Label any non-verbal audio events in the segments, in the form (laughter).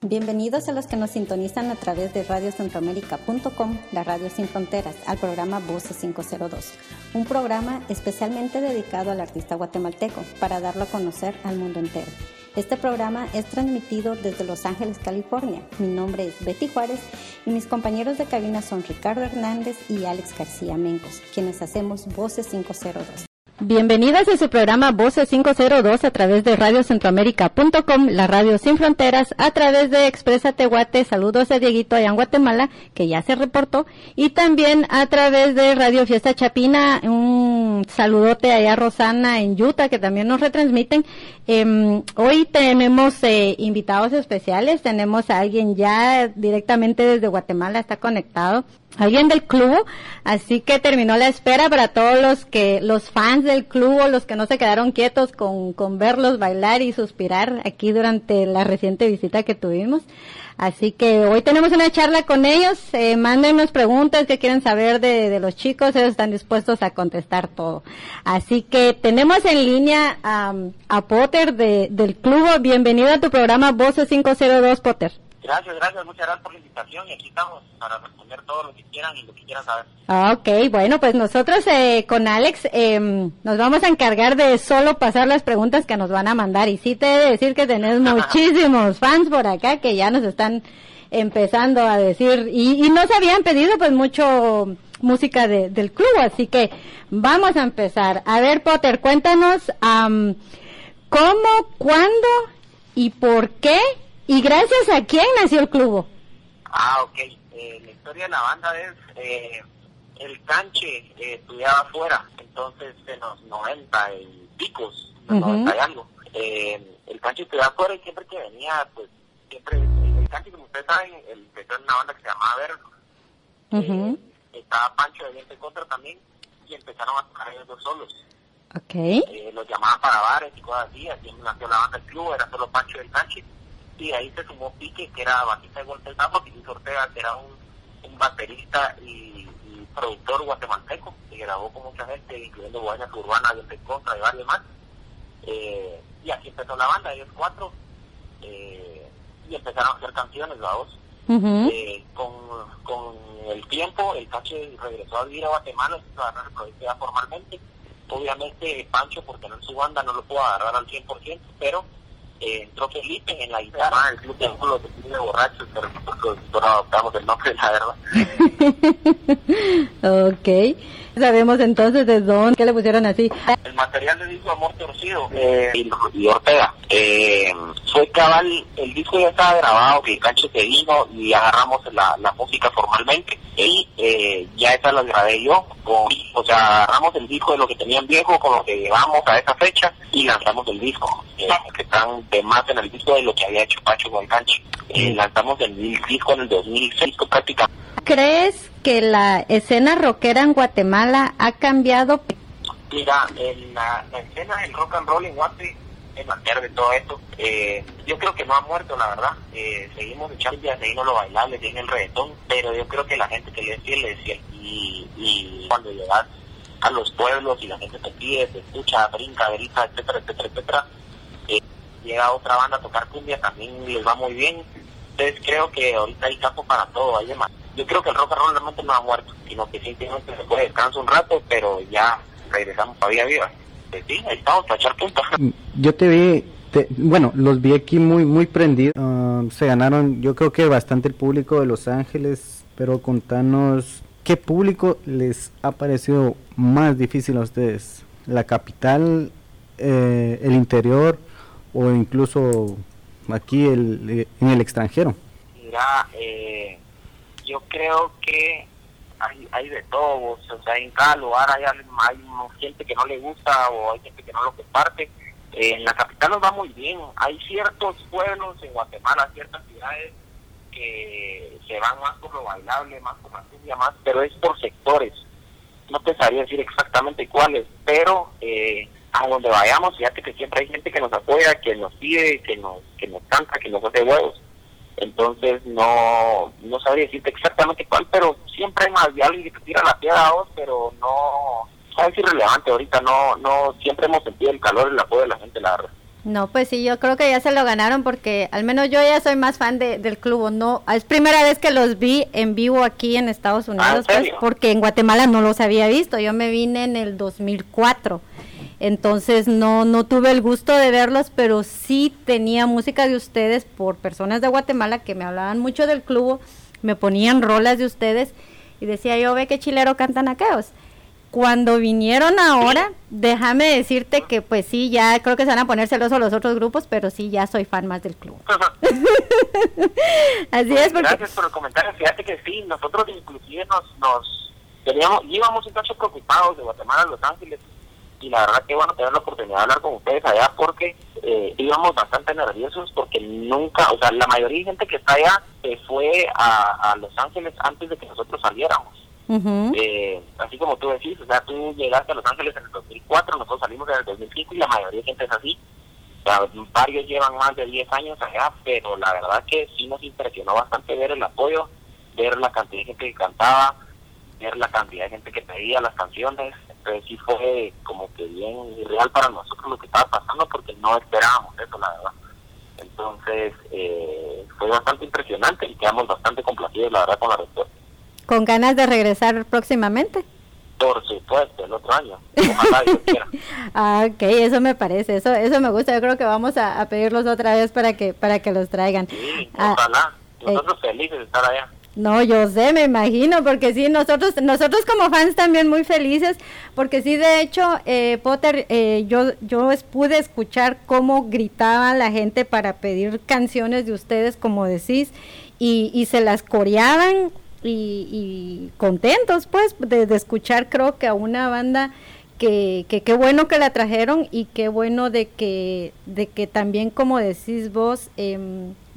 Bienvenidos a los que nos sintonizan a través de radiocentroamérica.com, la radio sin fronteras, al programa Voces 502, un programa especialmente dedicado al artista guatemalteco para darlo a conocer al mundo entero. Este programa es transmitido desde Los Ángeles, California. Mi nombre es Betty Juárez y mis compañeros de cabina son Ricardo Hernández y Alex García Mencos, quienes hacemos Voces 502. Bienvenidas a su programa Voces 502 a través de radiocentroamérica.com, la radio sin fronteras, a través de Expresa Tehuate, saludos a Dieguito allá en Guatemala, que ya se reportó, y también a través de Radio Fiesta Chapina, un saludote allá a Rosana en Utah, que también nos retransmiten. Em, hoy tenemos eh, invitados especiales, tenemos a alguien ya directamente desde Guatemala, está conectado alguien del club, así que terminó la espera para todos los que, los fans del club o los que no se quedaron quietos con, con verlos bailar y suspirar aquí durante la reciente visita que tuvimos. Así que hoy tenemos una charla con ellos, eh, mándenos preguntas que quieren saber de, de, los chicos, ellos están dispuestos a contestar todo. Así que tenemos en línea a Potter de, del club, bienvenido a tu programa Voces 502 Potter. Gracias, gracias, muchas gracias por la invitación y aquí estamos para responder todo lo que quieran y lo que quieran saber. Ok, bueno, pues nosotros eh, con Alex eh, nos vamos a encargar de solo pasar las preguntas que nos van a mandar y sí te he de decir que tenés (laughs) muchísimos fans por acá que ya nos están empezando a decir y, y nos habían pedido pues mucho música de, del club, así que vamos a empezar. A ver, Potter, cuéntanos um, cómo, cuándo y por qué ¿Y gracias a quién nació el club? Ah, ok. Eh, la historia de la banda es, eh, el canche eh, estudiaba afuera, entonces en los 90 y picos, los 90 y algo. Eh, el canche estudiaba afuera y siempre que venía, pues, siempre, el canche, como ustedes saben, el, empezó en una banda que se llamaba Verno. estaba Pancho de Viento Contra también, y empezaron a tocar ellos dos solos. Okay. los llamaban para bares y cosas así, así nació la banda del club, era solo Pancho del canche y ahí se sumó Pique, que era bajista de Golpe Tambo, y Ortega, que era un, un baterista y, productor guatemalteco, que grabó con mucha gente, incluyendo Guayana Urbana, de Contra y varios más. Eh, y así empezó la banda, ellos cuatro, eh, y empezaron a hacer canciones, la voz. eh, con, con el tiempo, el Cache regresó a vivir a Guatemala, se a agarrar el formalmente. Obviamente, Pancho, por tener su banda, no lo pudo agarrar al 100%, pero eh, entró Felipe en la guitarra, el club de los de borrachos, pero nosotros no adoptamos el nombre, la verdad. (laughs) ok. Sabemos entonces de dónde, qué le pusieron así. El material del disco Amor Torcido eh, y, Ortega. Eh, fue cabal, el disco ya estaba grabado, que Cancho te vino y agarramos la, la música formalmente. Y eh, ya esa la grabé yo. Con, o sea, agarramos el disco de lo que tenían viejo con lo que llevamos a esa fecha y lanzamos el disco. Eh, que están de más en el disco de lo que había hecho Pacho con Cancho. Eh, lanzamos el disco en el 2006 prácticamente crees que la escena rockera en Guatemala ha cambiado? Mira, en la, escena del rock and roll en Guate, en la de todo esto, eh, yo creo que no ha muerto, la verdad. Eh, seguimos echando seguimos lo bailable, tiene el reggaetón, pero yo creo que la gente que le fiel, le fiel. Y, y cuando llegas a los pueblos y la gente te pide, te escucha, brinca, grita, etcétera, etcétera, etcétera, eh, llega otra banda a tocar cumbia, también les va muy bien. Entonces creo que ahorita hay campo para todo, hay demás yo creo que el rock and roll realmente no ha muerto, sino que simplemente se puede descansar un rato, pero ya regresamos a vida viva. Pues sí, ahí estamos para echar punta. Mm, yo te vi, bueno, los vi aquí muy muy prendidos. Ah, se ganaron, yo creo que bastante el público de Los Ángeles, pero contanos qué público les ha parecido más difícil a ustedes, la capital, eh, el interior o incluso aquí el, eh, en el extranjero. Mira, eh, yo creo que hay, hay de todo, o sea, en cada lugar hay, hay gente que no le gusta o hay gente que no lo comparte. en la capital nos va muy bien, hay ciertos pueblos en Guatemala, ciertas ciudades que se van más por lo bailable, más por la cumbia, más, pero es por sectores. No te sabría decir exactamente cuáles, pero eh, a donde vayamos, fíjate que siempre hay gente que nos apoya, que nos pide, que nos, que nos canta, que nos hace huevos. Entonces no, no sabría decirte exactamente cuál, pero siempre hay más de alguien que tira la piedra a vos, pero no, es irrelevante ahorita, no, no, siempre hemos sentido el calor y el apoyo de la gente, la verdad. No, pues sí, yo creo que ya se lo ganaron porque al menos yo ya soy más fan de, del club. No, es primera vez que los vi en vivo aquí en Estados Unidos, pues, porque en Guatemala no los había visto. Yo me vine en el 2004. Entonces no, no tuve el gusto de verlos, pero sí tenía música de ustedes por personas de Guatemala que me hablaban mucho del club, me ponían rolas de ustedes y decía yo, ve qué chilero cantan aquellos. Cuando vinieron ahora, déjame decirte que pues sí, ya creo que se van a poner celosos los otros grupos, pero sí, ya soy fan más del club. (laughs) Así es. Porque... Gracias por el comentario. Fíjate que sí, nosotros inclusive nos, nos teníamos, íbamos un cacho preocupados de Guatemala a Los Ángeles y la verdad que bueno tener la oportunidad de hablar con ustedes allá porque eh, íbamos bastante nerviosos porque nunca, o sea, la mayoría de gente que está allá se fue a, a Los Ángeles antes de que nosotros saliéramos. eh, así como tú decís, o sea, tú llegaste a Los Ángeles en el 2004, nosotros salimos en el 2005 y la mayoría de gente es así. O sea, varios llevan más de 10 años allá, pero la verdad que sí nos impresionó bastante ver el apoyo, ver la cantidad de gente que cantaba, ver la cantidad de gente que pedía las canciones, sí fue como que bien irreal para nosotros lo que estaba pasando porque no esperábamos eso, la verdad. Entonces, eh, fue bastante impresionante y quedamos bastante complacidos, la verdad, con la respuesta. ¿Con ganas de regresar próximamente? Por supuesto, el otro año. Ojalá (laughs) ah, ok, eso me parece, eso eso me gusta. Yo creo que vamos a, pedirlos otra vez para que para que los traigan. Sí, ah, ojalá. Nosotros felices de estar allá. No, yo sé, me imagino, porque sí, nosotros, nosotros como fans también muy felices, porque sí, de hecho, eh, Potter, eh, yo, yo pude escuchar cómo gritaba la gente para pedir canciones de ustedes, como decís, y, y se las coreaban y, contentos, pues, de, de, escuchar, creo que a una banda que qué bueno que la trajeron y qué bueno de que, de que también, como decís vos, eh,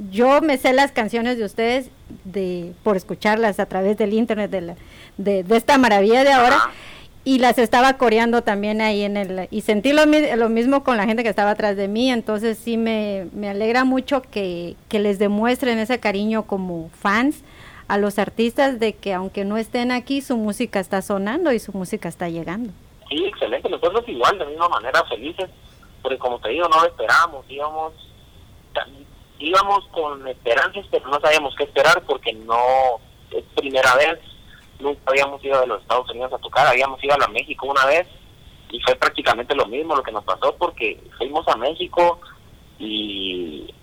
yo me sé las canciones de ustedes de por escucharlas a través del internet de, de, esta maravilla de ahora y las estaba coreando también ahí en el y sentí lo, lo, mismo con la gente que estaba atrás de mí entonces sí me, me alegra mucho que, que, les demuestren ese cariño como fans a los artistas de que aunque no estén aquí su música está sonando y su música está llegando sí excelente nosotros igual de misma manera felices porque como te digo no lo esperábamos íbamos íbamos con esperanzas, pero no sabíamos qué esperar porque no es primera vez, nunca habíamos ido de los Estados Unidos a tocar, habíamos ido a México una vez y fue prácticamente lo mismo lo que nos pasó porque fuimos a México y,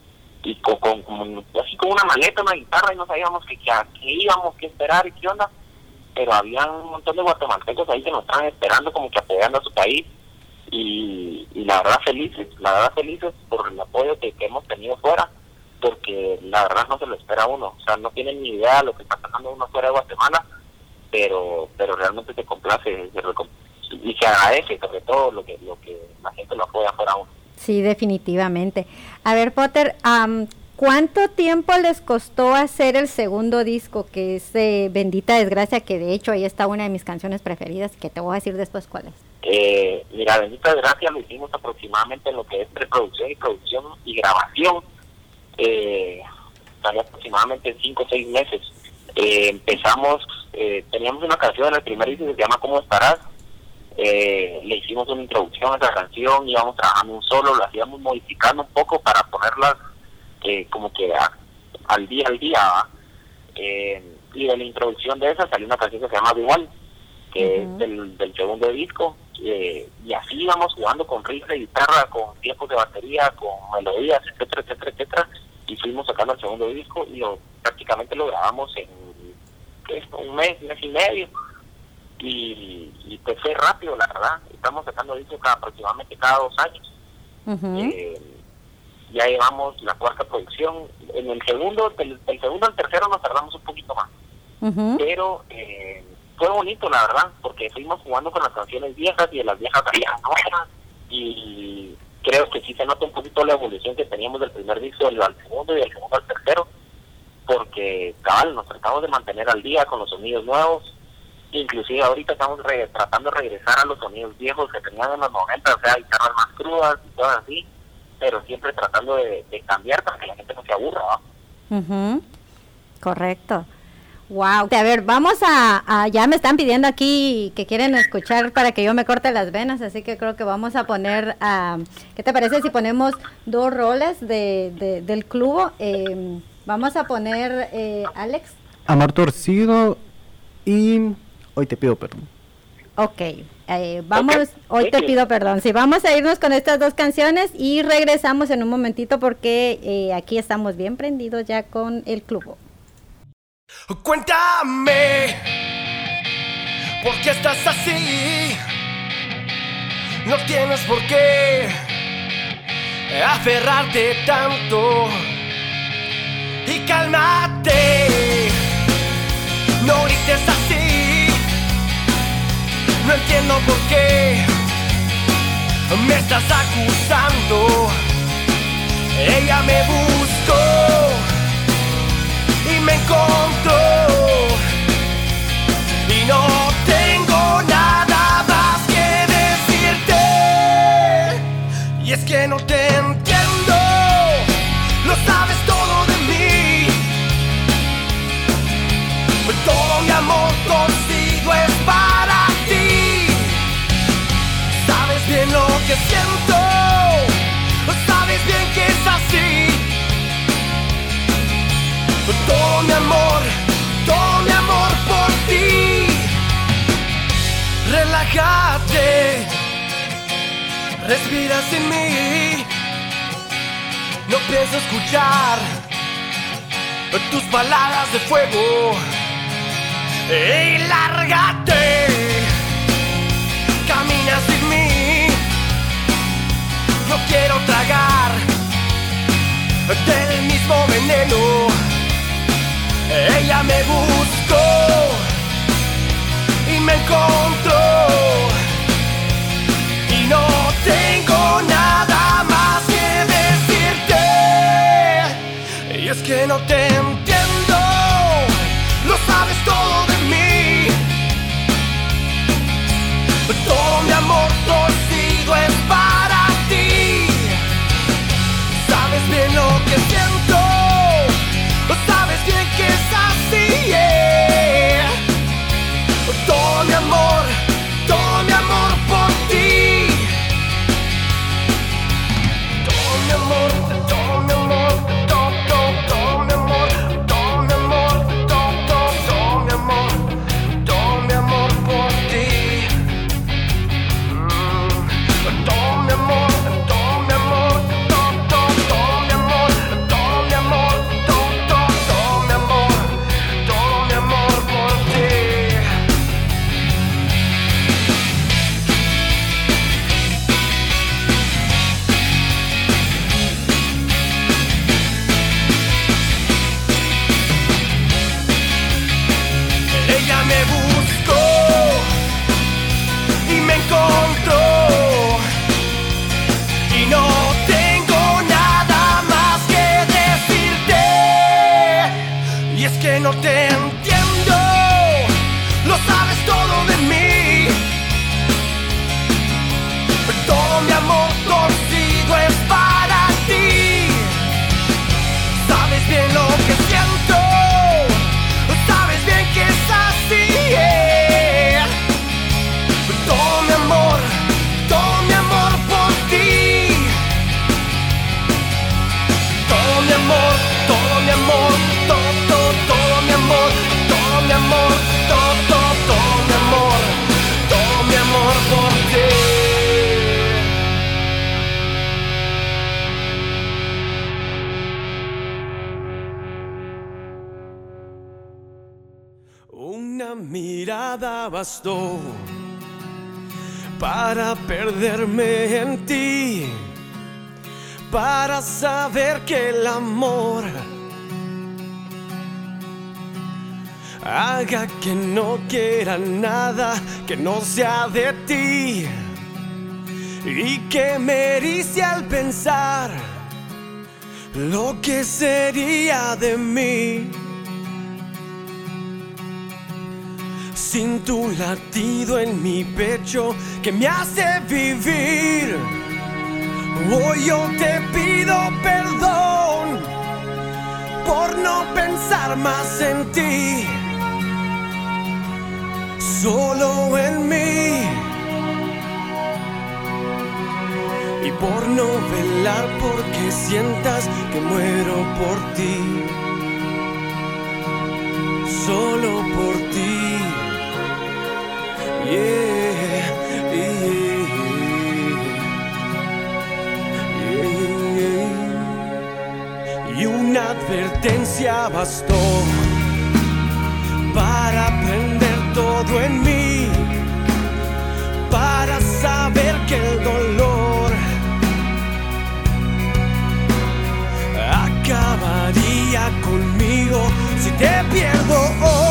y con, con, así con una maleta, una guitarra y no sabíamos qué, qué, íbamos, qué esperar y qué onda, pero había un montón de guatemaltecos ahí que nos estaban esperando como que apoyando a su país y, y la verdad felices, la verdad felices por el apoyo que, hemos tenido fuera porque la verdad no se lo espera uno, o sea, no tienen ni idea de lo que está pasando uno fuera de Guatemala, pero pero realmente se complace y se agradece sobre todo lo que lo que la gente lo apoya fuera uno. Sí, definitivamente. A ver, Potter, ¿cuánto tiempo les costó hacer el segundo disco, que es Bendita Desgracia, que de hecho ahí está una de mis canciones preferidas, que te voy a decir después cuál es? Eh, mira, Bendita Desgracia lo hicimos aproximadamente en lo que es preproducción y producción y grabación eh, aproximadamente cinco o seis meses. Eh, empezamos, eh, teníamos una canción en el primer disco que se llama ¿Cómo estarás? Eh, le hicimos una introducción a esa canción, íbamos trabajando un solo, lo hacíamos modificando un poco para ponerlas eh, como que al día al día. y de la introducción de esa salió una canción que se llama Igual, que es del, del segundo disco. y así íbamos jugando con riffs de guitarra, con tiempos de batería, con melodías, etcétera, etcétera, etcétera y fuimos sacando el segundo disco y lo, prácticamente lo grabamos en un mes, un mes y medio y, y pues fue rápido la verdad estamos sacando discos cada, aproximadamente cada dos años eh, ya llevamos la cuarta producción. En el segundo del, segundo al tercero nos tardamos un poquito más. Pero eh, fue bonito la verdad porque fuimos jugando con las canciones viejas y de las viejas había nuevas y creo que sí se nota un poquito la evolución que teníamos del primer disco al segundo y del segundo al tercero, porque cabal, nos tratamos de mantener al día con los sonidos nuevos, inclusive ahorita estamos tratando de regresar a los sonidos viejos que tenían en los 90, o sea, guitarras más crudas y todo así, pero siempre tratando de, cambiar para que la gente no se aburra. Correcto. Wow. A ver, vamos a, ya me están pidiendo aquí que quieren escuchar para que yo me corte las venas, así que creo que vamos a poner, a ¿qué te parece si ponemos dos roles de, del club? Em, vamos a poner, eh, Alex. Amar torcido y hoy te pido perdón. Ok, eh, vamos, hoy te pido perdón. Sí, vamos a irnos con estas dos canciones y regresamos en un momentito porque eh, aquí estamos bien prendidos ya con el club. Cuéntame, ¿por qué estás así? No tienes por qué aferrarte tanto y cálmate. No grites así, no entiendo por qué me estás acusando. Ella me buscó y me encontró. Y no tengo nada más que decirte. Y es que no respira sin mí. No pienso escuchar tus palabras de fuego. Y lárgate, camina sin mí. No quiero tragar del mismo veneno ella me buscó y me encontró. Y no tengo nada más que decirte. Y es que no te no sea de ti y que me erice al pensar lo que sería de mí. sin tu latido en mi pecho que me hace vivir. Hoy yo te pido perdón por no pensar más en ti. Solo en mí. Y por no velar porque sientas que muero por ti. Solo por ti. Y una advertencia bastó en mí, para saber que el dolor acabaría conmigo si te pierdo hoy.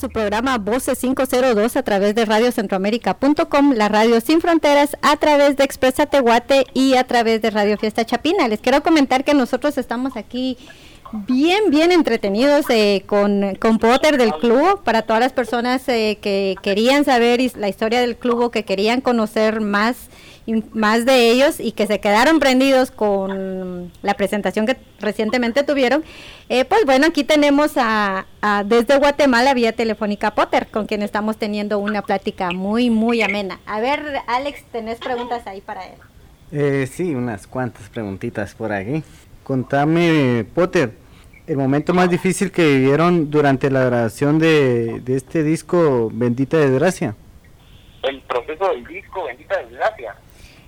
Su programa Voces 502 a través de radiocentroamérica.com, la radio sin fronteras, a través de Expresa Tehuate y a través de Radio Fiesta Chapina. Les quiero comentar que nosotros estamos aquí bien, bien entretenidos eh, con, con Potter del club, para todas las personas eh, que querían saber la historia del club o que querían conocer más, y más de ellos y que se quedaron prendidos con la presentación que recientemente tuvieron. Eh, pues bueno, aquí tenemos a, a- desde Guatemala vía telefónica Potter, con quien estamos teniendo una plática muy, muy amena. A ver, Alex, ¿tenés preguntas ahí para él? Eh, sí, unas cuantas preguntitas por aquí. Contame, Potter, el momento más difícil que vivieron durante la grabación de, de este disco Bendita Desgracia. El proceso del disco, bendita desgracia.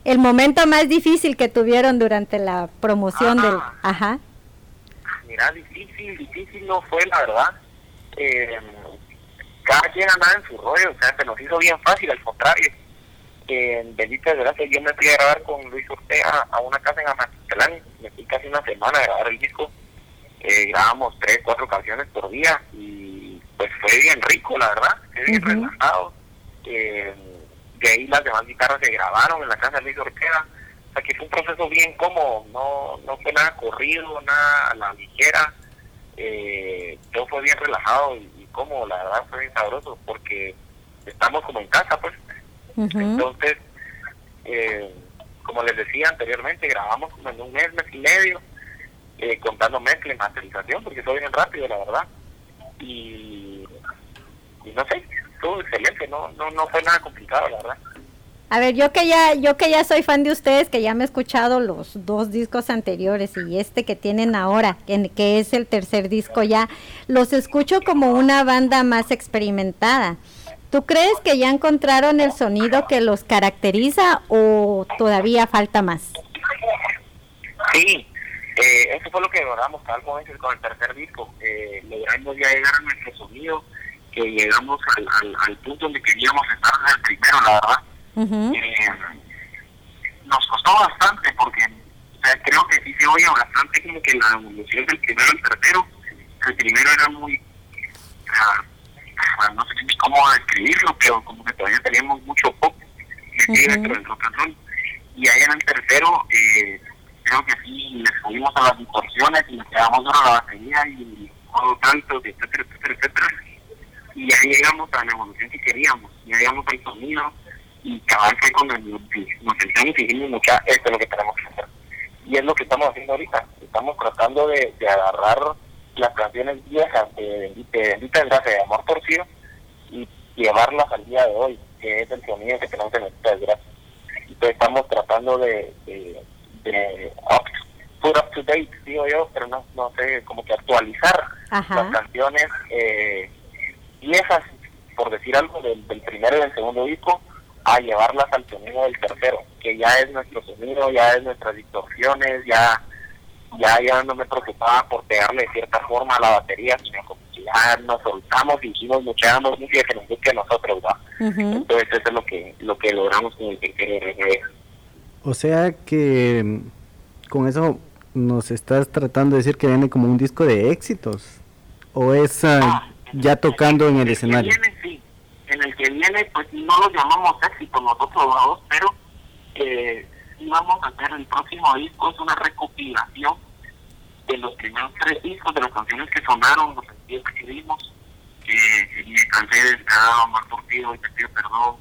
El momento más difícil que tuvieron durante la promoción del... Ah. Ajá. Mira, difícil, difícil no fue, la verdad. Eh, cada quien andaba en su rollo, o sea, se nos hizo bien fácil, al contrario. En Bendita Desgracia yo me fui a grabar con Luis Ortega a una casa en Amatitlán, me fui casi una semana a grabar el disco. Eh, grabamos tres, cuatro canciones por día y pues fue bien rico, la verdad, fue bien Ujú. relajado. Eh, de ahí las demás guitarras se grabaron en la casa de Luis Ortega. O sea que fue un proceso bien cómodo, no, no fue nada corrido, nada a la ligera. Eh, todo fue bien relajado y, y cómodo, la verdad fue bien sabroso porque estamos como en casa, pues. Entonces, eh, como les decía anteriormente, grabamos como en un mes, mes y medio, eh, contando mezcla y masterización, porque fue bien rápido, la verdad. Y no sé, excelente, no, no, no fue nada complicado, la verdad. A ver, yo que ya, yo que ya soy fan de ustedes, que ya me he escuchado los dos discos anteriores y este que tienen ahora, que, que es el tercer disco ya, los escucho como una banda más experimentada. ¿Tú crees que ya encontraron el sonido que los caracteriza o todavía falta más? Sí, eh, eso fue lo que logramos tal con el, con el tercer disco. Eh, logramos ya llegar a nuestro sonido, que llegamos al, al, al punto donde queríamos estar en el primero, la verdad. eh, nos costó bastante porque o sea, creo que sí se oye bastante como que la evolución del primero al tercero. El primero era muy, sea, no sé cómo describirlo, pero como que todavía teníamos mucho pop metido Ujú. dentro del rock and roll. Y ahí en el tercero, eh, creo que sí le subimos a las distorsiones y le quedamos a la batería y todo tanto, etcétera, etcétera, etcétera. Y ahí llegamos a la evolución que queríamos, ya llegamos al sonido y cabal fue cuando nos, nos sentamos y dijimos, mucha, esto es lo que tenemos que hacer. Y es lo que estamos haciendo ahorita, estamos tratando de, de agarrar las canciones viejas de de Bendita Desgracia, de Amor Torcido, y llevarlas al día de hoy, que es el sonido que tenemos en Bendita Desgracia. Entonces estamos tratando de, de, de up, put up to date, digo yo, pero no, no sé, como que actualizar Ajá. las canciones eh, viejas, por decir algo, del, del primero y del segundo disco, a llevarlas al sonido del tercero, que ya es nuestro sonido, ya es nuestras distorsiones, ya ya ya no me preocupaba por pegarle de cierta forma a la batería, sino como que ya nos soltamos y hicimos mucha música que nos busque a nosotros, ¿va? Entonces eso es lo que lo que logramos con el que O sea que mm, con eso nos estás tratando de decir que viene como un disco de éxitos. ¿O es ah, ya tocando en el que escenario? viene, sí. En el que viene, pues no lo llamamos éxito nosotros dos, pero eh, sí vamos a hacer el próximo disco, es una recopilación de los primeros tres discos, de las canciones que sonaron, los que escribimos, que me cansé de estar mal torcido y te pido perdón,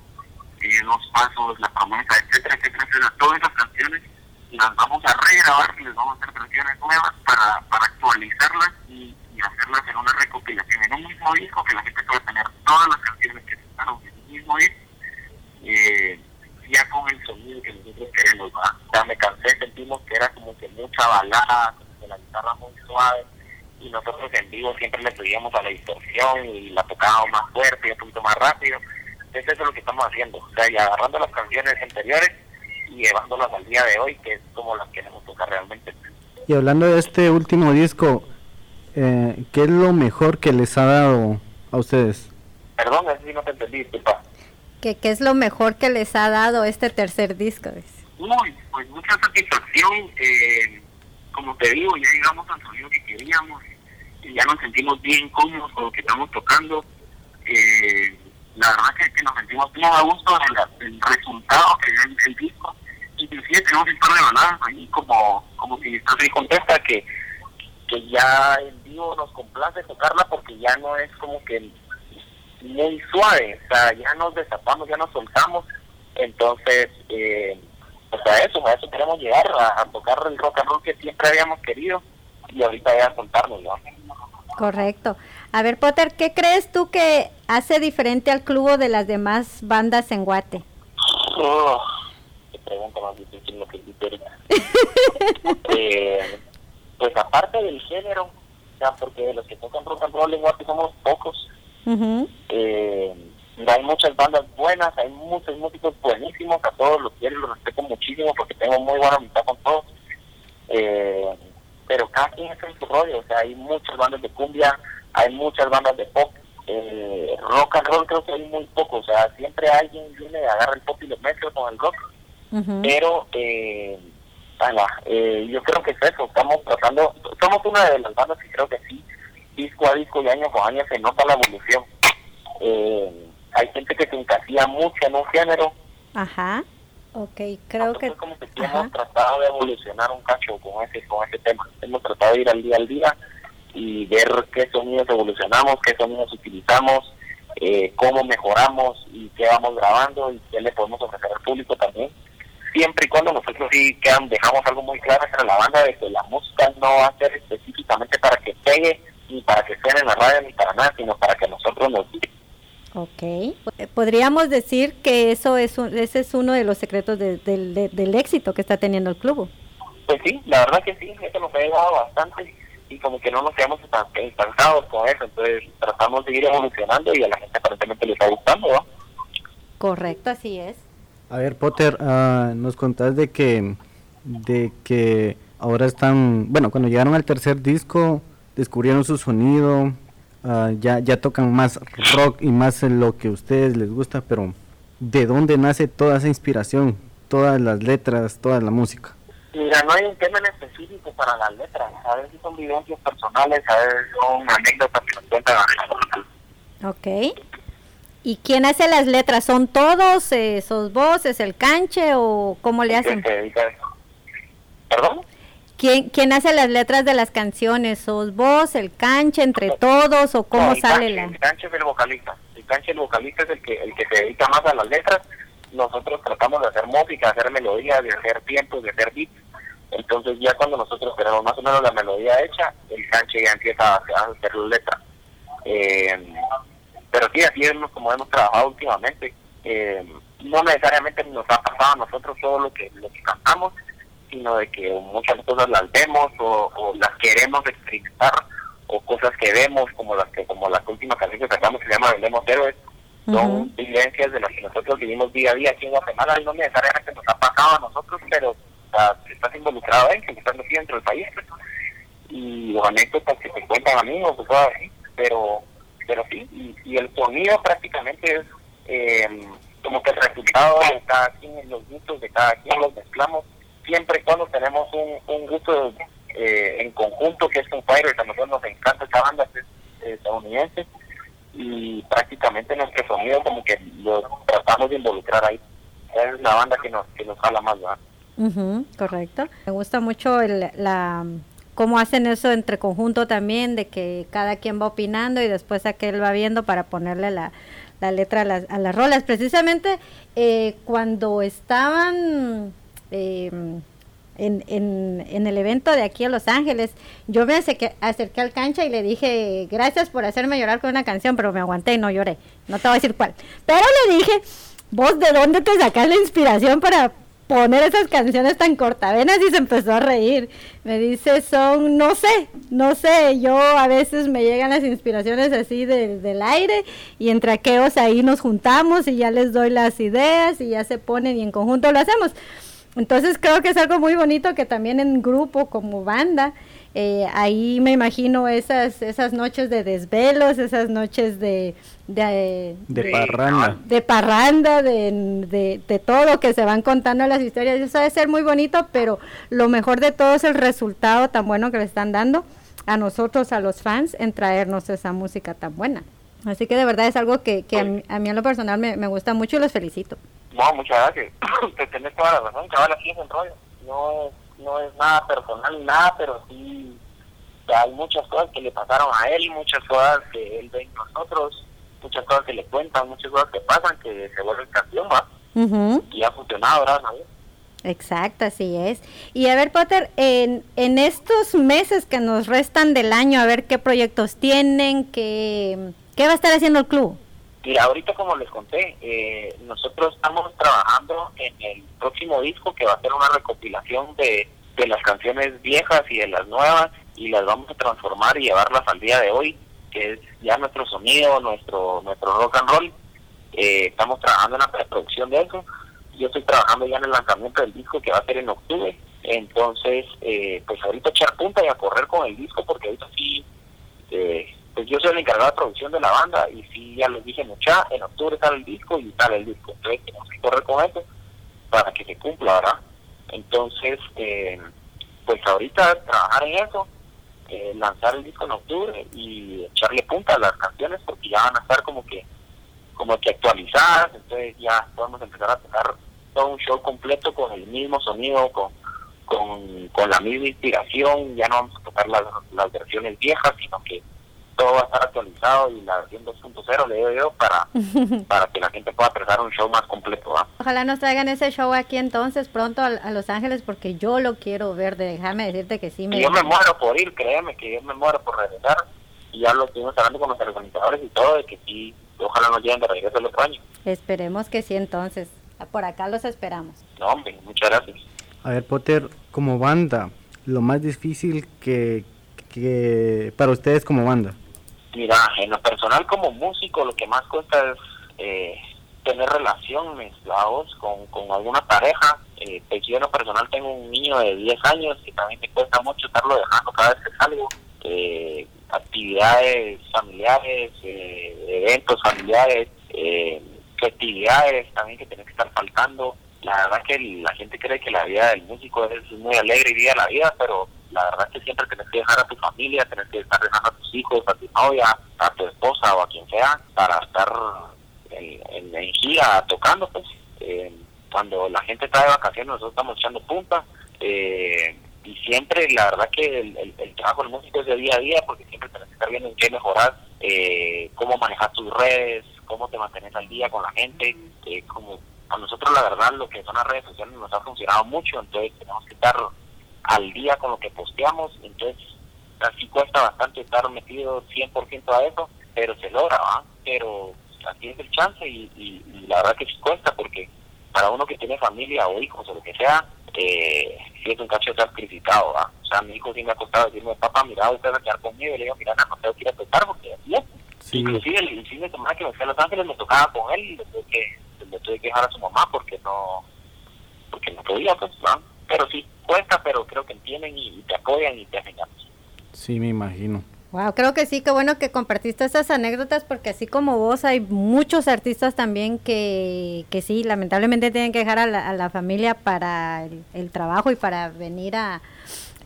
eh, los pasos, la promesa, etcétera, etcétera, etcétera. Todas esas canciones las vamos a regrabar y les vamos a hacer versiones nuevas para, para actualizarlas y, hacerlas en una recopilación, en un mismo disco que la gente pueda tener todas las canciones que sonaron en un mismo disco, eh, ya con el sonido que nosotros queremos. ¿va? O me cansé, sentimos que era como que mucha balada, como que la guitarra muy suave y nosotros en vivo siempre le pedíamos a la distorsión y la tocábamos más fuerte y un poquito más rápido. Entonces eso es lo que estamos haciendo, o sea, y agarrando las canciones anteriores y llevándolas al día de hoy, que es como las queremos tocar realmente. Y hablando de este último disco, eh, ¿qué es lo mejor que les ha dado a ustedes? Perdón, eso sí no te entendí, disculpa. ¿Qué, qué es lo mejor que les ha dado este tercer disco? Uy, pues mucha satisfacción, eh, como te digo, ya llegamos al sonido que queríamos, y ya nos sentimos bien cómodos con lo que estamos tocando. Eh, la verdad que, que nos sentimos muy a gusto del, del resultado que dio el, el disco. Inclusive tenemos un par de baladas ahí como, como si estás ahí contesta que, que ya en vivo nos complace tocarla porque ya no es como que muy suave, o sea, ya nos desatamos, ya nos soltamos, entonces, eh, pues a eso, a eso queremos llegar, a, a tocar el rock and roll que siempre habíamos querido y ahorita ya soltarnos, ¿no? Correcto. A ver, Potter, ¿qué crees tú que hace diferente al club de las demás bandas en Guate? Oh, qué pregunta más difícil lo que (laughs) eh, pues aparte del género, o sea, porque de los que tocan rock and roll en Guate somos pocos, eh, hay muchas bandas buenas, hay muchos músicos buenísimos, a todos los quiero y los respeto muchísimo porque tengo muy buena amistad con todos. Eh, pero cada quien es en su rollo, o sea, hay muchas bandas de cumbia, hay muchas bandas de pop, eh, rock and roll creo que hay muy poco, o sea, siempre alguien viene, agarra el pop y lo mezcla con el rock, pero eh, eh, yo creo que es eso, estamos tratando, somos una de las bandas que creo que sí, disco a disco y año con año se nota la evolución. Eh, hay gente que se encasilla mucho en un género, Ajá. Ok, creo que... entonces como que sí Ajá. hemos tratado de evolucionar un cacho con ese, con ese tema, hemos tratado de ir al día al día y ver qué sonidos evolucionamos, qué sonidos utilizamos, eh, cómo mejoramos y qué vamos grabando y qué le podemos ofrecer al público también. Siempre y cuando nosotros sí quedan, dejamos algo muy claro entre la banda de que la música no va a ser específicamente para que pegue, ni para que suene en la radio, ni para nada, sino para que nosotros nos Ok. Eh, Podríamos decir que eso es un- ese es uno de los secretos de- del- de- del éxito que está teniendo el club. Pues sí, la verdad que sí, eso nos ha ayudado bastante y como que no nos quedamos estan- estancados con eso, entonces tratamos de ir evolucionando y a la gente aparentemente le está gustando, ¿va? Correcto, así es. A ver, Potter, ah, nos contás de que, de que ahora están, bueno, cuando llegaron al tercer disco, descubrieron su sonido, ah, ya, ya tocan más rock y más en lo que a ustedes les gusta, pero ¿de dónde nace toda esa inspiración? Todas las letras, toda la música. Mira, no hay un tema en específico para las letras, a veces son vivencias personales, a veces son anécdotas que nos cuentan a nosotros. Ok. ¿Y quién hace las letras? ¿Son todos? Eh, ¿Sos vos? ¿Es el canche? ¿O cómo le hacen? ¿Perdón? ¿Quién, ¿Quién hace las letras de las canciones? ¿Sos vos, el canche, entre todos? ¿O cómo No, sale Canche, la...? El canche es el vocalista. El canche, el vocalista es el que, el que se dedica más a las letras. Nosotros tratamos de hacer música, hacer melodías, de hacer tiempos, de hacer beats. Entonces ya cuando nosotros tenemos más o menos la melodía hecha, el canche ya empieza a hacer, letras. Eh, pero sí, así es como hemos trabajado últimamente. Eh, no necesariamente nos ha pasado a nosotros todo lo que, lo que cantamos, sino de que muchas cosas las vemos o, o las queremos experimentar o cosas que vemos como las que como la última canción que sacamos que se llama Vendemos Héroes son vivencias de las que nosotros vivimos día a día aquí en Guatemala y no necesariamente nos ha pasado a nosotros pero o sea, estás involucrado en que estás aquí dentro del país pues. y o anécdotas que te cuentan amigos o cosas así pero pero sí y, y el sonido prácticamente es eh, como que el resultado de cada quien los gustos de cada quien los mezclamos siempre y cuando tenemos un, un gusto eh, en conjunto que es un Fighters, a nosotros nos encanta esa banda es estadounidense y prácticamente nuestro sonido como que lo tratamos de involucrar ahí. Es la banda que nos, que nos jala más, ¿verdad? Ujú, correcto. Me gusta mucho la cómo hacen eso entre conjunto también, de que cada quien va opinando y después aquel va viendo para ponerle la, la letra a las, a las rolas. Precisamente eh, cuando estaban eh, en, en, en el evento de aquí a Los Ángeles, yo me acerqué, acerqué al cancha y le dije, gracias por hacerme llorar con una canción, pero me aguanté y no lloré. No te voy a decir cuál. Pero le dije, vos de dónde te sacas la inspiración para poner esas canciones tan cortavenas y se empezó a reír. Me dice, son, no sé, no sé, yo a veces me llegan las inspiraciones así de- del aire y entre aquellos ahí nos juntamos y ya les doy las ideas y ya se ponen y en conjunto lo hacemos. Entonces creo que es algo muy bonito que también en grupo como banda, eh, ahí me imagino esas, esas noches de desvelos, esas noches de... de, parranda. de parranda, de, de, de todo que se van contando las historias. Eso debe ser muy bonito, pero lo mejor de todo es el resultado tan bueno que le están dando a nosotros, a los fans, en traernos esa música tan buena. Así que de verdad es algo que, que a, mí, a mí en lo personal me, me gusta mucho y los felicito. No, muchas gracias. (clears throat) Te tenés toda la razón, chaval, así es el rollo. No es, no es nada personal ni nada, pero sí hay muchas cosas que le pasaron a él, muchas cosas que él ve en nosotros, muchas cosas que le cuentan, muchas cosas que pasan que se vuelven canción, ¿va? Y ha funcionado, ¿verdad? ¿no? Exacto, así es. Y a ver, Potter, en, en estos meses que nos restan del año, a ver qué proyectos tienen, qué, qué va a estar haciendo el club. Mira, ahorita como les conté, eh, nosotros estamos trabajando en el próximo disco que va a ser una recopilación de, de las canciones viejas y de las nuevas y las vamos a transformar y llevarlas al día de hoy, que es ya nuestro sonido, nuestro nuestro rock and roll. Eh, estamos trabajando en la preproducción de eso. Yo estoy trabajando ya en el lanzamiento del disco que va a ser en octubre. Entonces, eh, pues ahorita echar punta y a correr con el disco porque ahorita sí eh, pues yo soy el encargado de producción de la banda y sí ya les dije mucha, en octubre sale el disco y sale el disco, entonces tenemos que correr con eso para que se cumpla, ¿verdad? Entonces, eh, pues ahorita trabajar en eso, eh, lanzar el disco en octubre y echarle punta a las canciones porque ya van a estar como que como que actualizadas, entonces ya podemos empezar a tocar todo un show completo con el mismo sonido, con con, con la misma inspiración, ya no vamos a tocar las, las versiones viejas, sino que todo va a estar actualizado y la versión 2.0 le digo yo para, (laughs) para que la gente pueda prestar un show más completo. ¿va? Ojalá nos traigan ese show aquí entonces pronto a, a Los Ángeles porque yo lo quiero ver, déjame decirte que sí me... Y yo me muero por ir, créeme que yo me muero por regresar y ya lo estuvimos hablando con los organizadores y todo, de que sí, ojalá nos lleven de regreso el otro año. Esperemos que sí, entonces. Por acá los esperamos. No, hombre, muchas gracias. A ver, Potter, como banda, lo más difícil que, que para ustedes como banda. Mira, en lo personal como músico lo que más cuesta es eh, tener relaciones, vamos, con, con alguna pareja. Eh, pues yo en lo personal tengo un niño de 10 años y también me cuesta mucho estarlo dejando cada vez que salgo. Eh, actividades familiares, eh, eventos familiares, eh, festividades también que tienen que estar faltando. La verdad que la gente cree que la vida del músico es muy alegre y vive la vida, pero la verdad es que siempre tienes que dejar a tu familia, tienes que estar dejando a tus hijos, a tu novia, a tu esposa o a quien sea para estar en, en, gira tocando, pues. Eh, cuando la gente está de vacaciones, nosotros estamos echando punta. Eh, y siempre, la verdad que el, el, trabajo del músico es de día a día, porque siempre tienes que estar viendo en qué mejorar, eh, cómo manejar tus redes, cómo te mantienes al día con la gente. Eh, como a nosotros, la verdad, lo que son las redes sociales nos ha funcionado mucho, entonces tenemos que estar al día con lo que posteamos, entonces así cuesta bastante estar metido 100% a eso, pero se logra, ¿va? Pero así es el chance y, y, la verdad que sí cuesta porque para uno que tiene familia o hijos o lo que sea, eh, sí es un cacho sacrificado, ¿va? O sea, mi hijo sí me ha costado decirme, papá, mira, usted va a quedar conmigo, y le digo, mira, no, tengo que ir a tocar porque así es. Sí. Inclusive el, fin de semana que me fui a Los Ángeles me tocaba con él y le tuve que, le tuve que dejar a su mamá porque no, porque no podía, pues, ¿va? Pero sí, cuesta, pero creo que entienden y, y te apoyan y te hacen. Sí, me imagino. Wow, creo que sí, qué bueno que compartiste esas anécdotas porque así como vos hay muchos artistas también que, que sí, lamentablemente tienen que dejar a la, a la familia para el, el, trabajo y para venir a,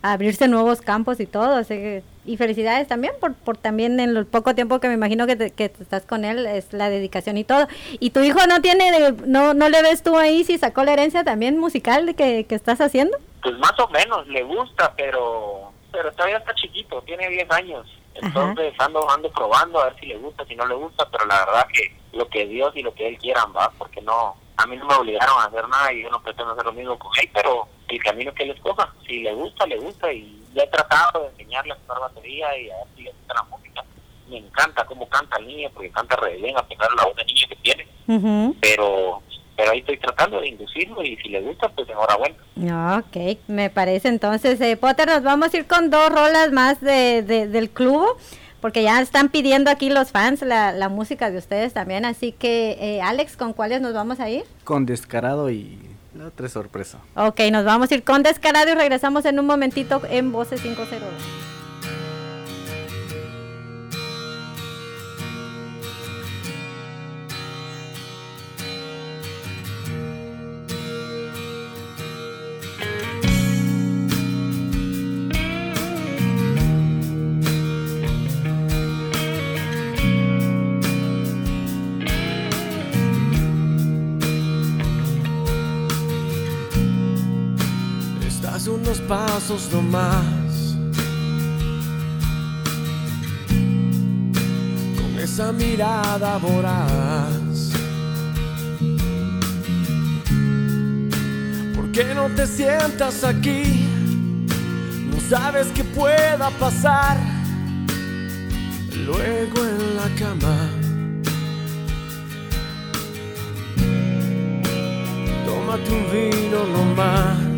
a, abrirse nuevos campos y todo. Así que, y felicidades también por, por también en el poco tiempo que me imagino que, te, que estás con él, es la dedicación y todo. Y tu hijo no tiene, no, no le ves tú ahí si sacó la herencia también musical que, que estás haciendo. Pues más o menos, le gusta, pero pero todavía está chiquito, tiene 10 años. Entonces ando, ando probando a ver si le gusta, si no le gusta, pero la verdad que lo que Dios y lo que Él quieran va, porque no, a mí no me obligaron a hacer nada y yo no pretendo hacer lo mismo con Él, pero el camino que Él escoja, si le gusta, le gusta y ya he tratado de enseñarle a tocar batería y a ver si le gusta la música. Me encanta cómo canta el niño, porque canta re bien, a pesar de la voz de niño que tiene, uh -huh. pero pero ahí estoy tratando de inducirlo y si le gusta, pues enhorabuena. Ok, me parece entonces, eh, Potter, nos vamos a ir con dos rolas más de, de, del club, porque ya están pidiendo aquí los fans la, la música de ustedes también, así que eh, Alex, ¿con cuáles nos vamos a ir? Con Descarado y la otra sorpresa. Ok, nos vamos a ir con Descarado y regresamos en un momentito en Voces 502. Pasos no más. Con esa mirada voraz. ¿Por qué no te sientas aquí? No sabes qué pueda pasar. Luego en la cama. Tómate un vino nomás.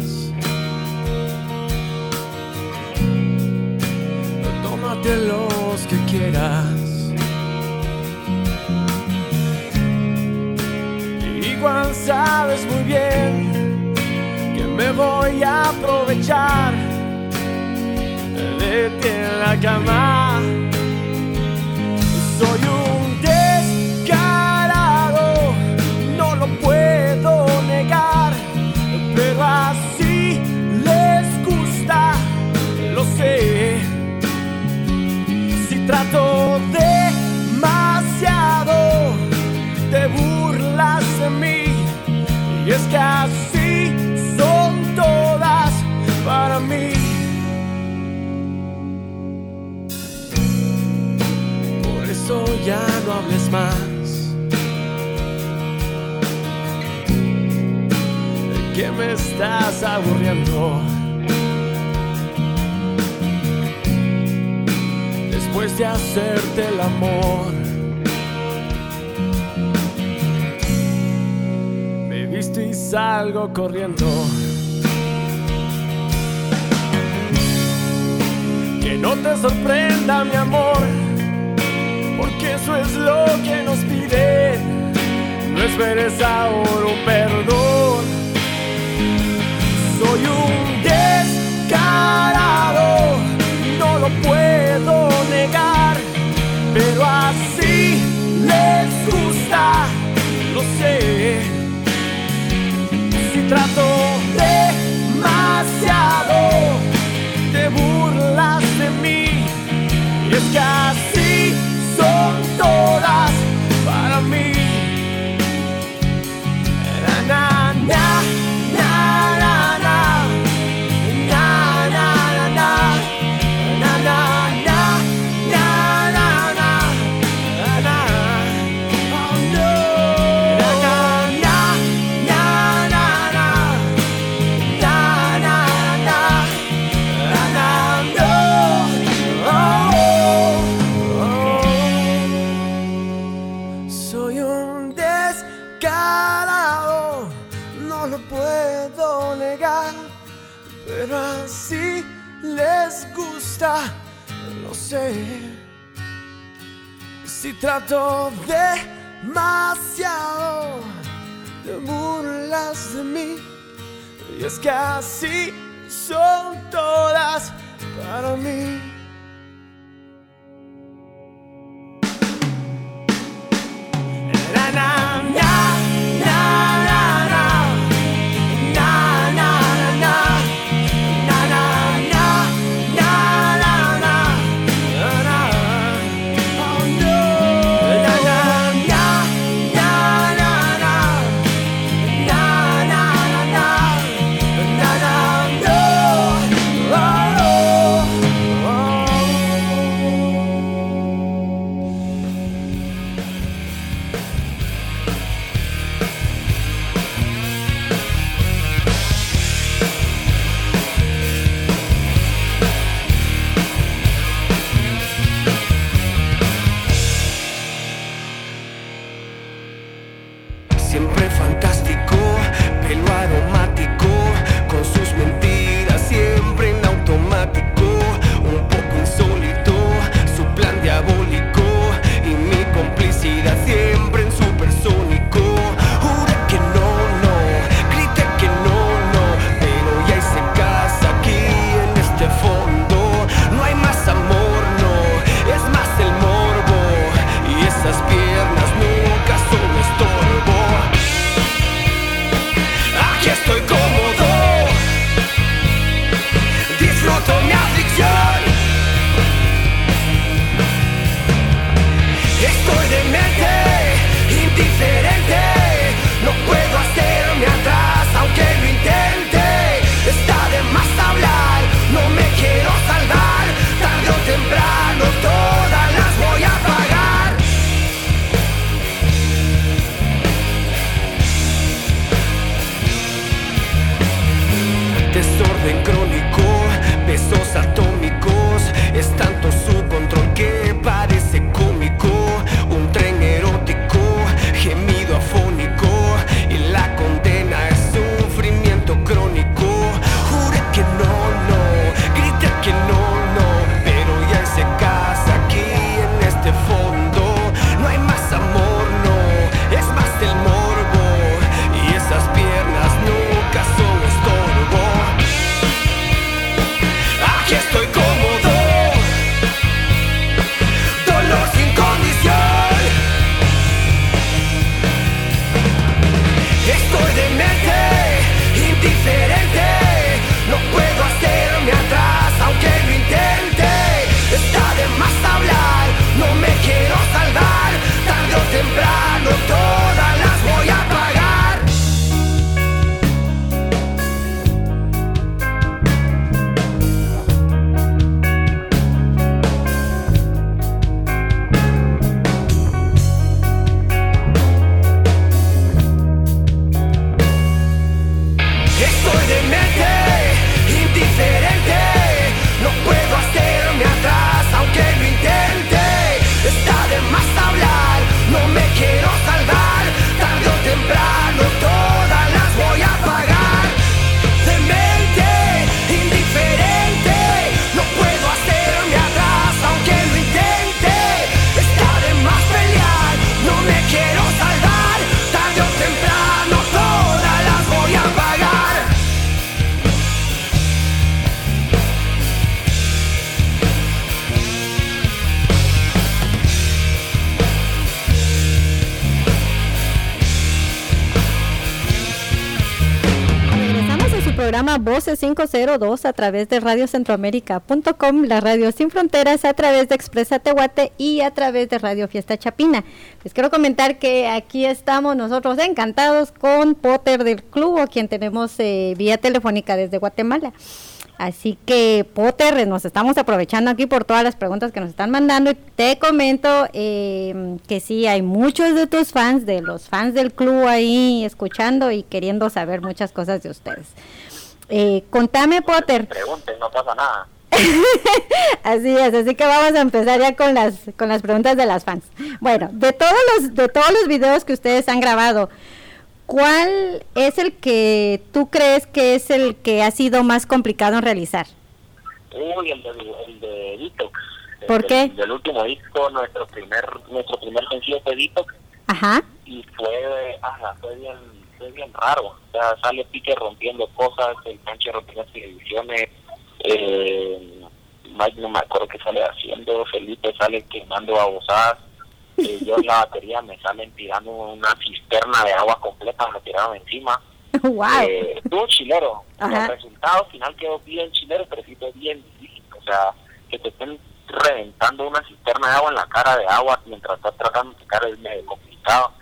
De los que quieras. Igual sabes muy bien que me voy a aprovechar de ti en la cama. Demasiado, te burlas de mí y es que así son todas para mí. Por eso ya no hables más. Que me estás aburriendo. después de hacerte el amor. Me visto y salgo corriendo. Que no te sorprenda mi amor, porque eso es lo que nos pide. No esperes ahora un perdón. Soy un descarado lo puedo negar, pero así les gusta, lo sé. Si trato demasiado, te burlas de mí, y es que trato demasiado, te burlas de mí, y es que así son todas para mí. 12502 a través de radiocentroamérica.com, la radio sin fronteras a través de Expresa Tehuate y a través de Radio Fiesta Chapina. Les quiero comentar que aquí estamos nosotros encantados con Potter del Club, a quien tenemos vía telefónica desde Guatemala. Así que, Potter, nos estamos aprovechando aquí por todas las preguntas que nos están mandando. Y te comento que sí, hay muchos de tus fans, de los fans del club ahí, escuchando y queriendo saber muchas cosas de ustedes. Eh, contame, Potter. Pregunten, no pasa nada. (laughs) así es, así que vamos a empezar ya con las con las preguntas de las fans. Bueno, de todos los de todos los videos que ustedes han grabado, ¿Cuál es el que tú crees que es el que ha sido más complicado en realizar? Uy, el de, el de Detox. ¿Por el, qué? Del último disco, nuestro primer nuestro primer sencillo fue Detox. Ajá. Y fue, ajá, fue bien, fue bien raro. O sea, sale Pique rompiendo cosas, el Pancho rompiendo televisiones, eh, Mike no me acuerdo qué sale haciendo, Felipe sale quemando babosadas eh, (laughs) yo en la batería me salen tirando una cisterna de agua completa, me tiraron encima. wow. Eh, estuvo chilero. Ajá. El resultado final quedó bien chilero, pero sí fue bien difícil. O sea, que te estén reventando una cisterna de agua en la cara de agua mientras estás tratando de sacar es medio complicado.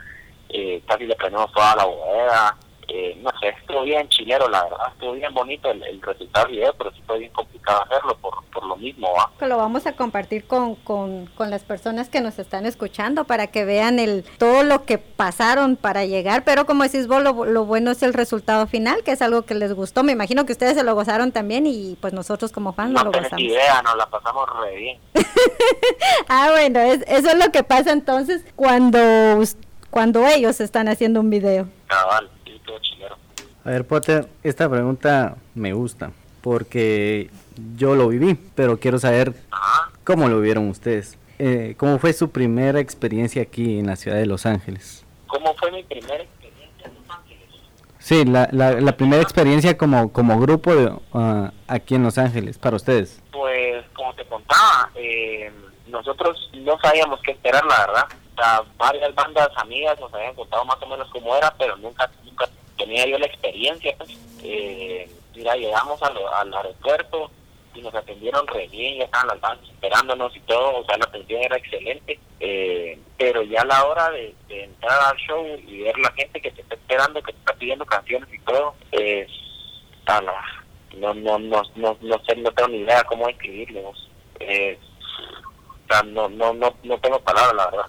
Eh, casi le prendemos toda la bodega. Eh, no sé, estuvo bien chilero, la verdad. Estuvo bien bonito el, el resultado del video, pero sí fue bien complicado hacerlo por, por lo mismo, ¿va? Lo vamos a compartir con, con, con las personas que nos están escuchando para que vean el todo lo que pasaron para llegar, pero como decís vos, lo, lo bueno es el resultado final, que es algo que les gustó. Me imagino que ustedes se lo gozaron también y pues nosotros como fans No lo tenés gozamos. idea, nos la pasamos re bien. (laughs) Ah, bueno, es- eso es lo que pasa entonces cuando, us- cuando ellos están haciendo un video. Cabal, sí, chilero. A ver, Potter, esta pregunta me gusta porque yo lo viví, pero quiero saber Ajá. cómo lo vieron ustedes. Eh, ¿Cómo fue su primera experiencia aquí en la ciudad de Los Ángeles? ¿Cómo fue mi primera experiencia en Los Ángeles? Sí, la, la, la primera experiencia como, como grupo de, ah, aquí en Los Ángeles, para ustedes. Pues, como te contaba, eh, nosotros no sabíamos qué esperar, la verdad. Varias bandas amigas nos habían contado más o menos cómo era, pero nunca nunca tenía yo la experiencia. Pues. Eh, mira, llegamos al, al aeropuerto y nos atendieron re bien, ya estaban las bandas esperándonos y todo, o sea, la atención era excelente. Eh, pero ya a la hora de, entrar al show y ver la gente que te está esperando, que te está pidiendo canciones y todo, la- no, no, no, no, no sé, no tengo ni idea cómo describirlo. Eh, no, no, no, no tengo palabras, la verdad.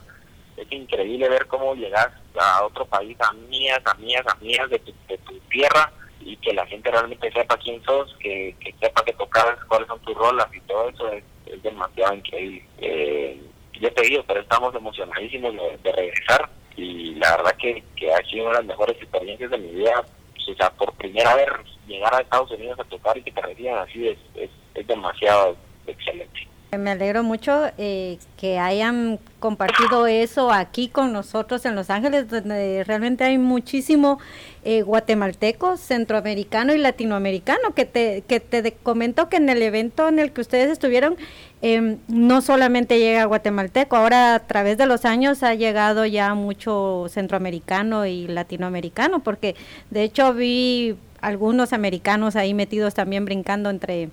Es increíble ver cómo llegas a otro país, a mías, a mías, a mías de tu, de tu tierra y que la gente realmente sepa quién sos, que, que sepa que tocas, cuáles son tus rolas y todo eso es, demasiado increíble. Eh, yo te digo, pero estamos emocionadísimos de, de regresar y la verdad que, que ha sido una de las mejores experiencias de mi vida. O sea, por primera vez llegar a Estados Unidos a tocar y que te reciban así es, es, es demasiado excelente. Me alegro mucho eh, que hayan compartido eso aquí con nosotros en Los Ángeles, donde realmente hay muchísimo eh, guatemalteco, centroamericano y latinoamericano, que te, que te comento que en el evento en el que ustedes estuvieron, eh, no solamente llega guatemalteco, ahora a través de los años ha llegado ya mucho centroamericano y latinoamericano, porque de hecho vi algunos americanos ahí metidos también brincando entre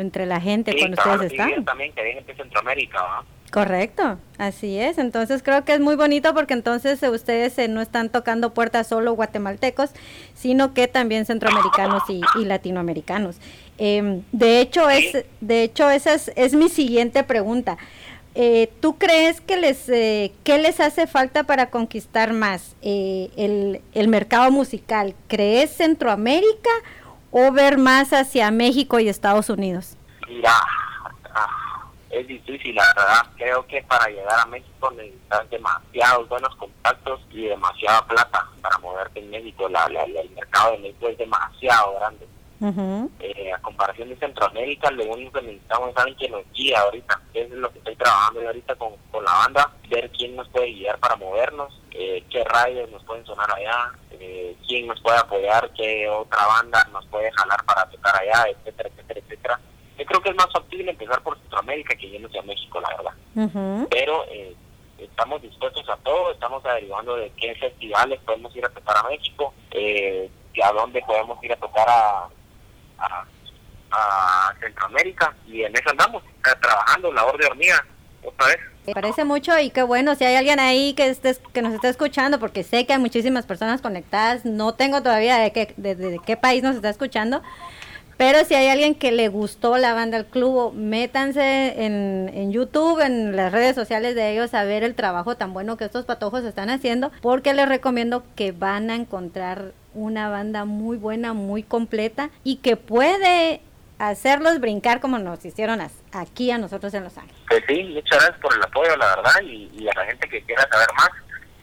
entre la gente Sí, cuando ustedes sí, estaban. también que de Centroamérica, ¿va? Correcto, así es. Entonces creo que es muy bonito porque entonces eh, ustedes eh, no están tocando puertas solo guatemaltecos, sino que también centroamericanos y, y latinoamericanos. Em, de hecho, es, de hecho esa es, es mi siguiente pregunta. Eh, ¿Tú crees que les, eh, qué les hace falta para conquistar más eh, el, el mercado musical? ¿Crees Centroamérica o ver más hacia México y Estados Unidos? Mira, ah, es difícil, la verdad. Creo que para llegar a México necesitas demasiados buenos contactos y demasiada plata para moverte en México. La, la- la- el mercado de México es demasiado grande. Eh, a comparación de Centroamérica, lo único que necesitamos es alguien que nos guíe ahorita. Eso es lo que estoy trabajando ahorita con, con la banda, ver quién nos puede guiar para movernos, eh, qué radios nos pueden sonar allá, eh, quién nos puede apoyar, qué otra banda nos puede jalar para tocar allá, etcétera, etcétera, etcétera. Yo creo que es más factible empezar por Centroamérica que yéndose a México, la verdad. Pero eh, estamos dispuestos a todo, estamos averiguando de qué festivales podemos ir a tocar a México, eh, a dónde podemos ir a tocar a, Centroamérica y en eso andamos, trabajando labor de hormiga otra vez. Parece mucho y qué bueno, si hay alguien ahí que, estés, que nos está escuchando, porque sé que hay muchísimas personas conectadas, no tengo todavía de qué, de, qué país nos está escuchando, pero si hay alguien que le gustó la banda El Club, métanse en, en, YouTube, en las redes sociales de ellos a ver el trabajo tan bueno que estos patojos están haciendo, porque les recomiendo que van a encontrar una banda muy buena, muy completa y que puede hacerlos brincar como nos hicieron aquí a nosotros en Los Ángeles. Pues sí, muchas gracias por el apoyo, la verdad, y, a la gente que quiera saber más.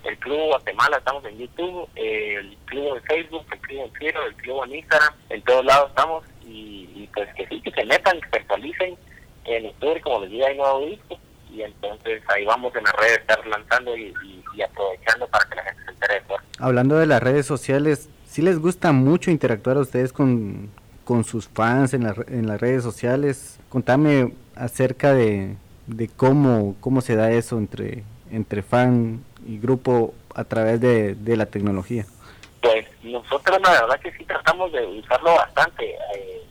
El Club Guatemala, estamos en YouTube, el Club en Facebook, el Club en Twitter, el Club en Instagram, en todos lados estamos, y, pues que sí, que se metan, que se actualicen. En octubre, como les digo, hay nuevo disco, y entonces ahí vamos en las redes, estar lanzando y, aprovechando para que la gente se entere de todo. Hablando de las redes sociales, ¿sí les gusta mucho interactuar a ustedes con, con sus fans en, en las redes sociales. Contame acerca de, cómo, cómo se da eso entre, entre fan y grupo a través de, la tecnología. Pues nosotros la verdad que sí tratamos de usarlo bastante. Eh,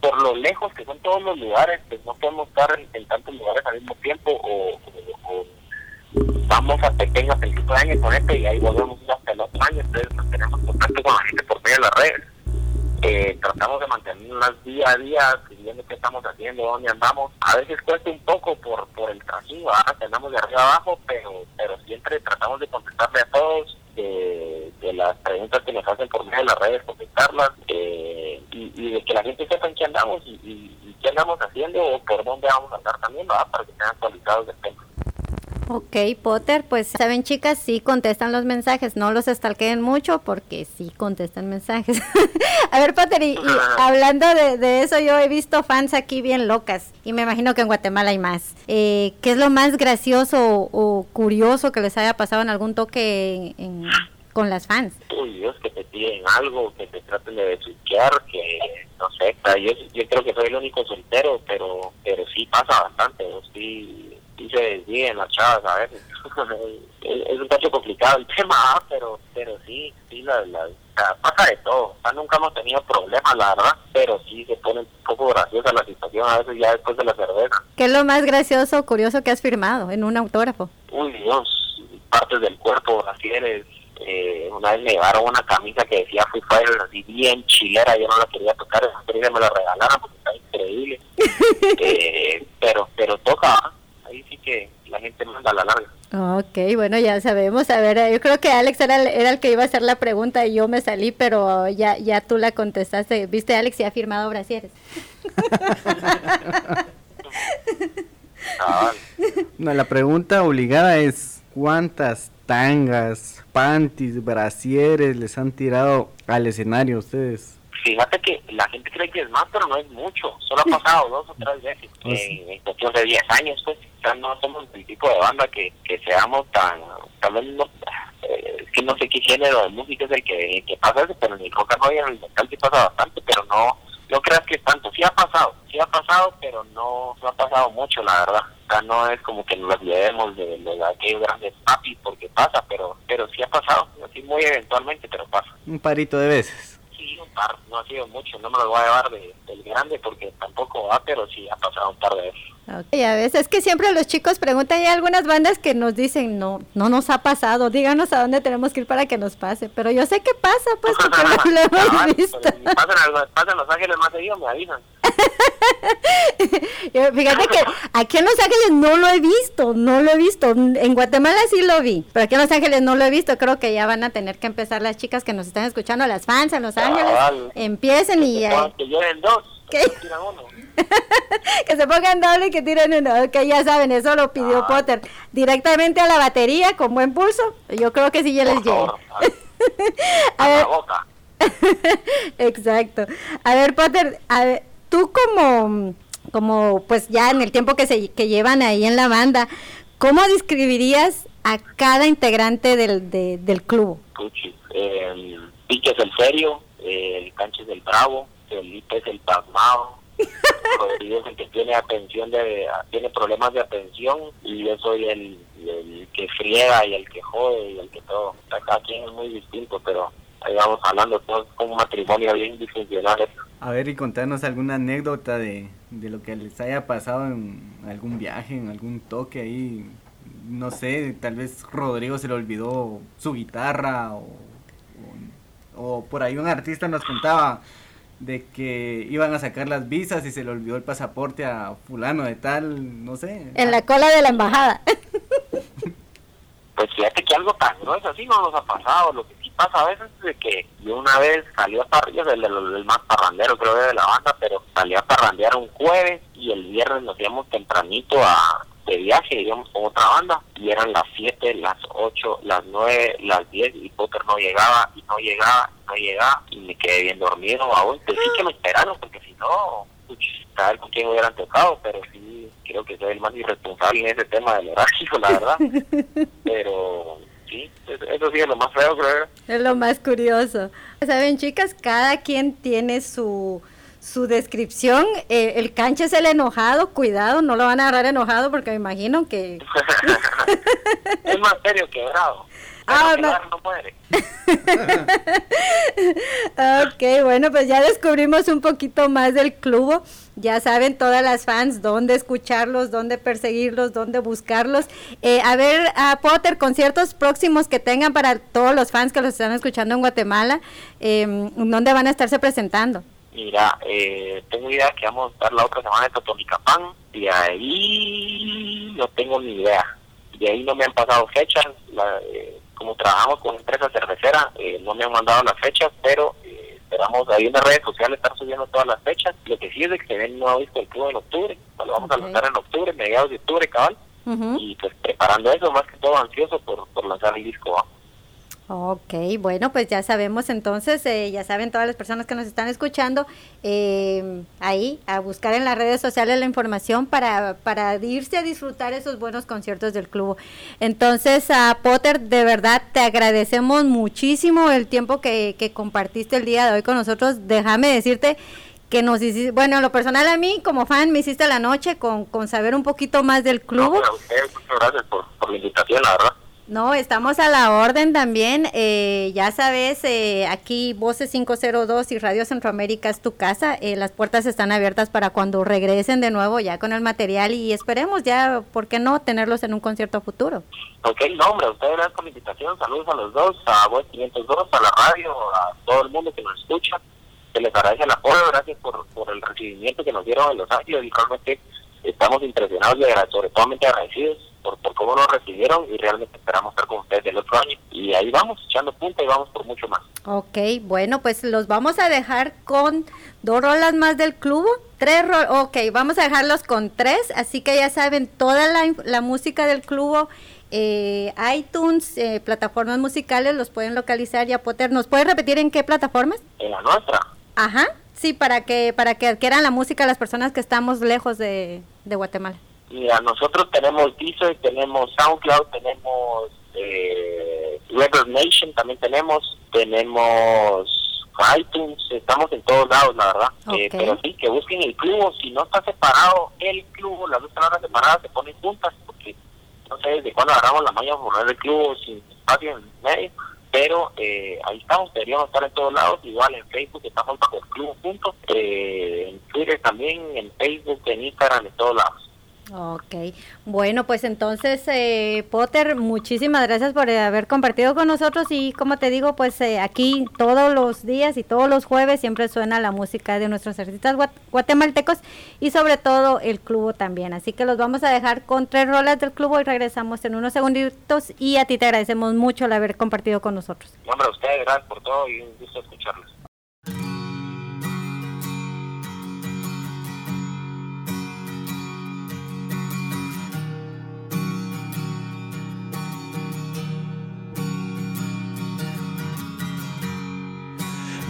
por lo lejos que son todos los lugares, pues no podemos estar en, tantos lugares al mismo tiempo o, vamos a pequeños principios de año con este y ahí volvemos hasta el otro año, entonces tenemos contacto con la gente por medio de las redes eh, tratamos de mantenerlas día a día, viendo qué estamos haciendo, dónde andamos. A veces cuesta un poco por, por el trasiego, andamos de arriba abajo, pero, pero siempre tratamos de contestarle a todos, de, las preguntas que nos hacen por medio de las redes, contestarlas, eh, y, de que la gente sepa en qué andamos y, qué andamos haciendo o por dónde vamos a andar también, para que estén actualizados del tema. Ok, Potter, pues saben chicas, sí contestan los mensajes, no los estalqueen mucho porque sí contestan mensajes. (laughs) a ver, Potter, y, hablando de, eso, yo he visto fans aquí bien locas y me imagino que en Guatemala hay más. Eh, ¿Qué es lo más gracioso o, curioso que les haya pasado en algún toque con las fans? Uy, Dios, que te piden algo, que te traten de desquiciar, que no sé, yo, yo creo que soy el único soltero, pero pero sí pasa bastante, sí y se desvíen las chavas a veces. (laughs) es un cacho complicado el (laughs) tema, ¿ah? pero pero sí, sí, la, la, pasa de todo. nunca hemos tenido problemas, la verdad, pero sí se pone un poco graciosa la situación a veces ya después de la cerveza. ¿Qué es lo más gracioso o curioso que has firmado en un autógrafo? Uy, Dios, partes del cuerpo, así eres. Eh, una vez me llevaron una camisa que decía Fui Fire, así bien chilera, yo no la quería tocar, que me la regalaran porque está increíble. (laughs) eh, pero pero toca, ¿ah? Que la gente manda a la larga. Ok, bueno, ya sabemos. A ver, yo creo que Alex era, era el que iba a hacer la pregunta y yo me salí, pero ya, ya tú la contestaste. ¿Viste, Alex? Ya ha firmado brasieres. (laughs) no, la pregunta obligada es, ¿cuántas tangas, panties, brasieres les han tirado al escenario ustedes? Fíjate que la gente cree que es más, pero no es mucho. Solo ha pasado (laughs) dos o tres veces oh, en cuestión de 10 años, pues. no somos el tipo de banda que, que seamos tan. Tal vez no. Eh, es que no sé qué género de música es el que, que pasa eso, pero en el rock and y en el metal sí pasa bastante, pero no. No creas que es tanto. Sí ha pasado, sí ha pasado, pero no, no ha pasado mucho, la verdad. O sea, no es como que nos llevemos de, de aquellos grandes papis porque pasa, pero pero sí ha pasado. Así muy eventualmente, pero pasa. Un parito de veces no ha sido mucho, no me lo voy a llevar de, del grande porque tampoco va, pero sí ha pasado un par de veces. Okay, a veces es que siempre los chicos preguntan, hay algunas bandas que nos dicen, no, no nos ha pasado, díganos a dónde tenemos que ir para que nos pase, pero yo sé que pasa, pues, porque lo, hemos visto. Pues, pasan, pasan Los Ángeles más seguido, me avisan. (laughs) Fíjate que aquí en Los Ángeles no lo he visto, no lo he visto. En Guatemala sí lo vi, pero aquí en Los Ángeles no lo he visto. Creo que ya van a tener que empezar las chicas que nos están escuchando, las fans en Los Ángeles. Empiecen y ya. Que dos. Que (laughs) se pongan doble y que tiren uno. Que ya saben, eso lo pidió ah. Potter. Directamente a la batería con buen pulso. Yo creo que sí ya les llega. (laughs) a, ver. boca. (laughs) Exacto. A ver, Potter, a ver, tú como, como pues ya en el tiempo que, se, que llevan ahí en la banda, ¿cómo describirías a cada integrante del, del club? el Pique es el serio, el Canche es el bravo, Felipe es el pasmado, Rodrigo el que tiene atención de, tiene problemas de atención y yo soy el, el que friega y el que jode y el que todo. Cada quien es muy distinto, pero ahí vamos hablando todos como un matrimonio bien disfuncional. A ver, y contanos alguna anécdota de, de lo que les haya pasado en algún viaje, en algún toque ahí. No sé, tal vez Rodrigo se le olvidó su guitarra o, o, o por ahí un artista nos contaba de que iban a sacar las visas y se le olvidó el pasaporte a fulano de tal, no sé. En la cola de la embajada. (laughs) Pues fíjate que algo tan grueso así no nos ha pasado. Lo que sí pasa a veces es de que yo una vez salí a parrandear, el, el, el, más parrandero creo de la banda, pero salí a parrandear un jueves y el viernes nos íbamos tempranito a de viaje, íbamos con otra banda y eran las 7, las 8, las 9, las 10 y Potter no llegaba y no llegaba y no llegaba y me quedé bien dormido aún. Pues sí que me esperaron porque si no, saber con quién hubieran tocado, pero sí creo que soy el más irresponsable en ese tema del horario, la verdad. (laughs) pero sí, eso sí es lo más feo, creo. Es lo más curioso. Saben, chicas, cada quien tiene su su descripción, eh, el canche es el enojado, cuidado, no lo van a agarrar enojado porque me imagino que... (laughs) es más serio que bravo. Ah, no. no muere. (laughs) ok, bueno, pues ya descubrimos un poquito más del club. Ya saben todas las fans dónde escucharlos, dónde perseguirlos, dónde buscarlos. Eh, a ver, a Potter, conciertos próximos que tengan para todos los fans que los están escuchando en Guatemala, eh, ¿dónde van a estarse presentando? Mira, eh, tengo idea que vamos a estar la otra semana en Totonicapán y ahí no tengo ni idea. De ahí no me han pasado fechas. La, eh, como trabajamos con empresa cervecera, eh, no me han mandado las fechas, pero eh, esperamos ahí en las redes sociales estar subiendo todas las fechas. Lo que sí es de que se ven nuevo disco del club en octubre. Lo vamos okay. a lanzar en octubre, mediados de octubre, cabal. Uh -huh. Y pues preparando eso, más que todo ansioso por, por lanzar el disco. ¿va? Ok, bueno, pues ya sabemos entonces, eh, ya saben todas las personas que nos están escuchando, eh, ahí a buscar en las redes sociales la información para, para irse a disfrutar esos buenos conciertos del club. Entonces, a Potter, de verdad te agradecemos muchísimo el tiempo que, que compartiste el día de hoy con nosotros. Déjame decirte que nos hiciste, bueno, lo personal a mí como fan me hiciste la noche con, con saber un poquito más del club. Muchas gracias por, por la invitación, la verdad. No, estamos a la orden también. Eh, ya sabes, eh, aquí Voces 502 y Radio Centroamérica es tu casa. Eh, las puertas están abiertas para cuando regresen de nuevo ya con el material y esperemos ya, ¿por qué no?, tenerlos en un concierto futuro. Ok, no, hombre, ustedes gracias por la invitación. Saludos a los dos, a Voz 502, a la radio, a todo el mundo que nos escucha. Se les agradece el apoyo, gracias por, por el recibimiento que nos dieron en Los Ángeles y realmente estamos impresionados y sobre todo agradecidos por, por, cómo nos recibieron y realmente esperamos estar con ustedes el otro año. Y ahí vamos, echando punta y vamos por mucho más. Ok, bueno, pues los vamos a dejar con dos rolas más del club. Tres rolas, ok, vamos a dejarlos con tres, así que ya saben, toda la, la música del club, eh, iTunes, eh, plataformas musicales, los pueden localizar ya Potter. ¿Nos puede repetir en qué plataformas? En la nuestra. Ajá, sí, para que, para que adquieran la música las personas que estamos lejos de, de Guatemala. Mira, nosotros tenemos Deezer, tenemos SoundCloud, tenemos eh, Reverb Nation, también tenemos, tenemos iTunes, estamos en todos lados, la verdad. Okay. Eh, pero sí, que busquen el club, si no está separado el club, las dos palabras separadas se ponen juntas, porque no sé desde cuándo agarramos la maña por poner el club sin espacio en medio, pero eh, ahí estamos, deberíamos estar en todos lados, igual en Facebook estamos bajo el club juntos, eh, en Twitter también, en Facebook, en Instagram, en todos lados. Ok, bueno, pues entonces, eh, Potter, muchísimas gracias por haber compartido con nosotros y como te digo, pues eh, aquí todos los días y todos los jueves siempre suena la música de nuestros artistas guat guatemaltecos y sobre todo el club también. Así que los vamos a dejar con tres rolas del club y regresamos en unos segunditos y a ti te agradecemos mucho el haber compartido con nosotros. Hombre, a ustedes, gracias por todo y un gusto escucharlos.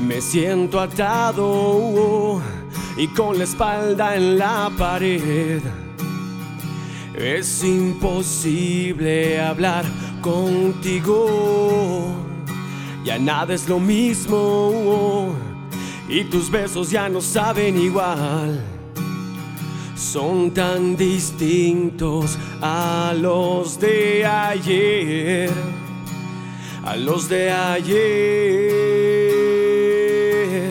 Me siento atado y con la espalda en la pared. Es imposible hablar contigo. Ya nada es lo mismo y tus besos ya no saben igual. Son tan distintos a los de ayer, a los de ayer. Me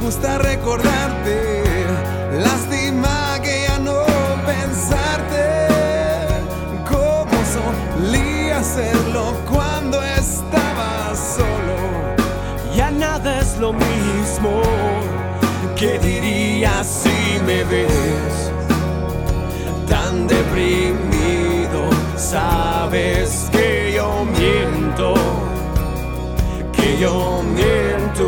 gusta recordar me ves tan deprimido? Sabes que yo miento, que yo miento.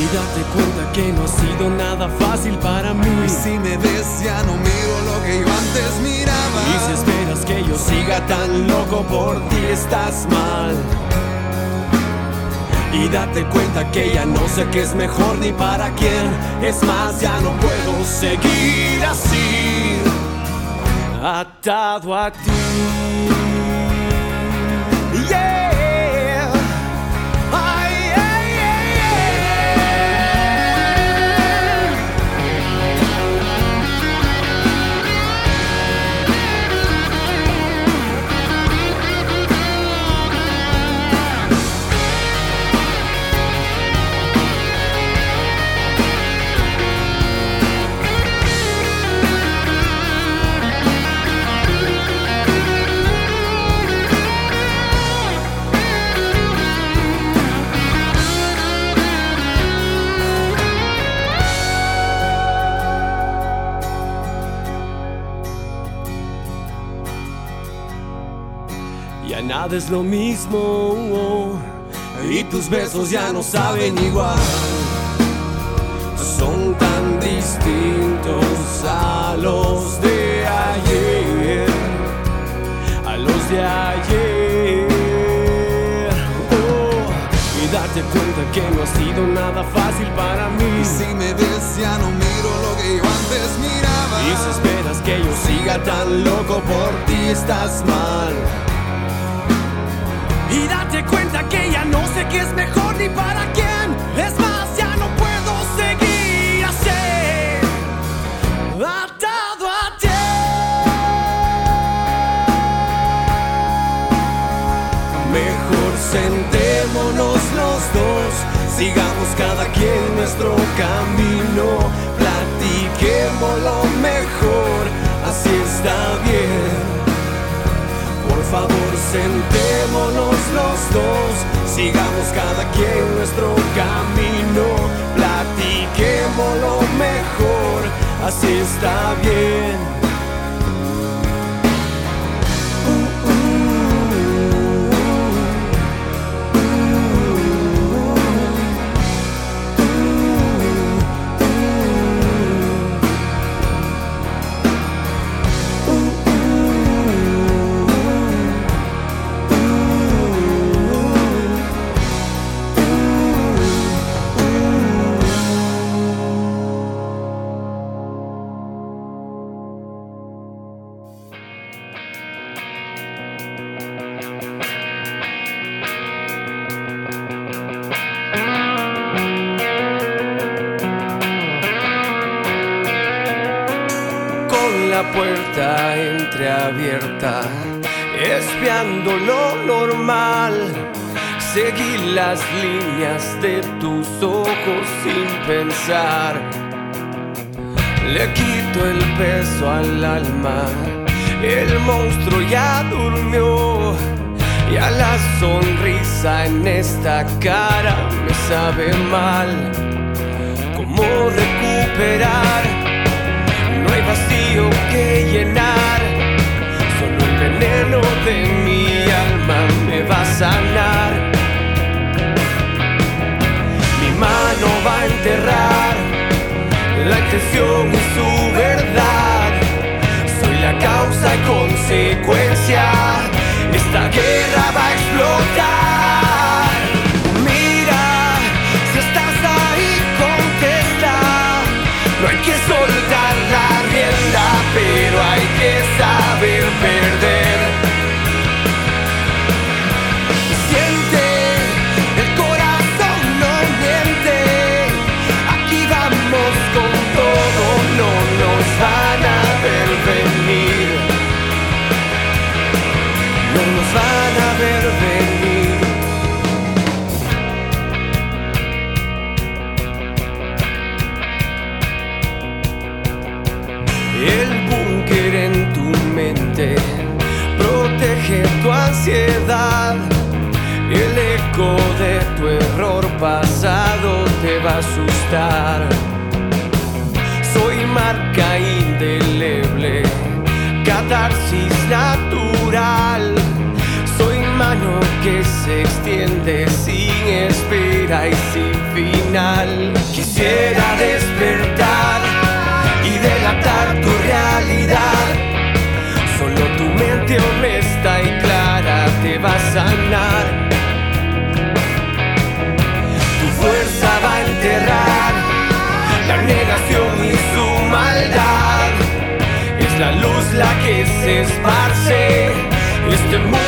Y date cuenta que no ha sido nada fácil para mí. Y si me ves ya no miro lo que yo antes miraba. Y si esperas que yo siga tan loco por ti, estás mal. Y date cuenta que ya no sé qué es mejor ni para quién. Es más, ya no puedo seguir así, atado a ti. Nada es lo mismo y tus besos ya no saben igual. Son tan distintos a los de ayer, a los de ayer. Oh, y date cuenta que no ha sido nada fácil para mí. Y si me ves ya no miro lo que yo antes miraba. Y si esperas que yo siga tan loco por ti, estás mal. Y date cuenta que ya no sé qué es mejor ni para quién. Es más, ya no puedo seguir así. Atado a ti. Mejor sentémonos los dos. Sigamos cada quien nuestro camino. Platiquemos lo mejor. Así está favor, sentémonos los dos, sigamos cada quien nuestro camino, platiquemos lo mejor, así está bien. Espiando lo normal. Seguí las líneas de tus ojos sin pensar. Le quito el peso al alma, el monstruo ya durmió. Y a la sonrisa en esta cara me sabe mal. ¿Cómo recuperar? No hay vacío que de mi alma me va a sanar. Mi mano va a enterrar la intención y su verdad. Soy la causa y consecuencia. Esta guerra va a explotar. Mira, si estás ahí, contesta. No hay que soltar la rienda, pero hay que saber perder. van a ver venir. El búnker en tu mente protege tu ansiedad. El eco de tu error pasado te va a asustar. Que se extiende sin espera y sin final. Quisiera despertar y delatar tu realidad. Solo tu mente honesta y clara te va a sanar. Tu fuerza va a enterrar la negación y su maldad. Es la luz la que se esparce. Este mundo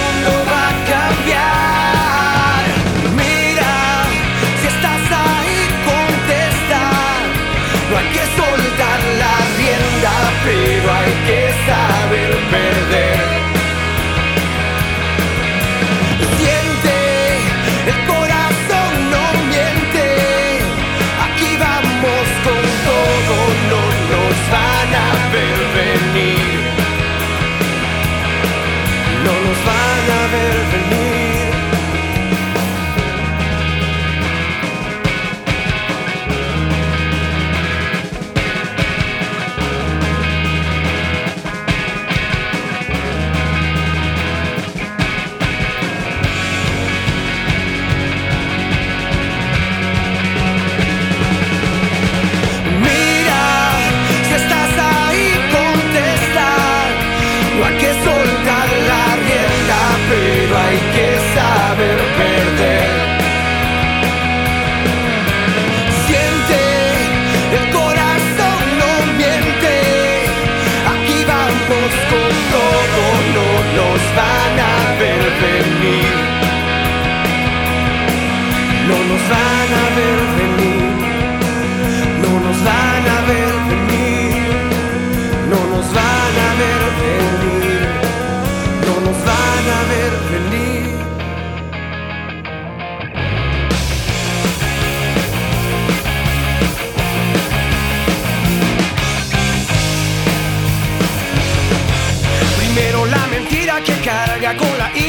rienda, Siente, el corazón no miente. Aquí vamos con todo, no nos van a ver venir. No nos van a ver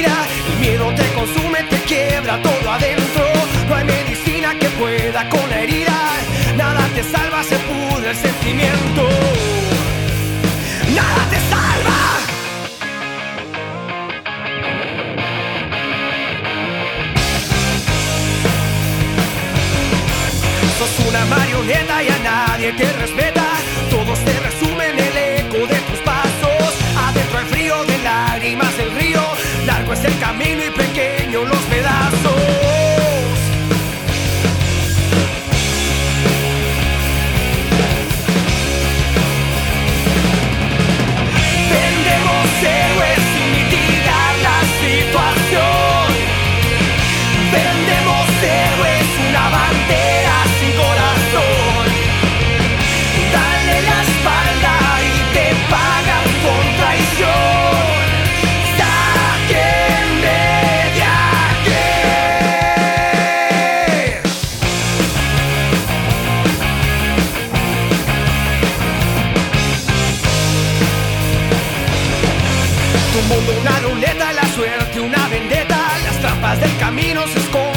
el miedo te consume, te quiebra todo adentro. No hay medicina que pueda con la herida, nada te salva, se pudre el sentimiento. Nada te salva. Sos una marioneta y a nadie te respeta. El camino y pequeño los pedazos. Suerte una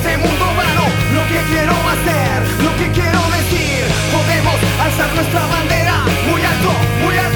este mundo vano lo que quiero hacer, lo que quiero decir. Podemos alzar nuestra bandera muy alto, muy alto.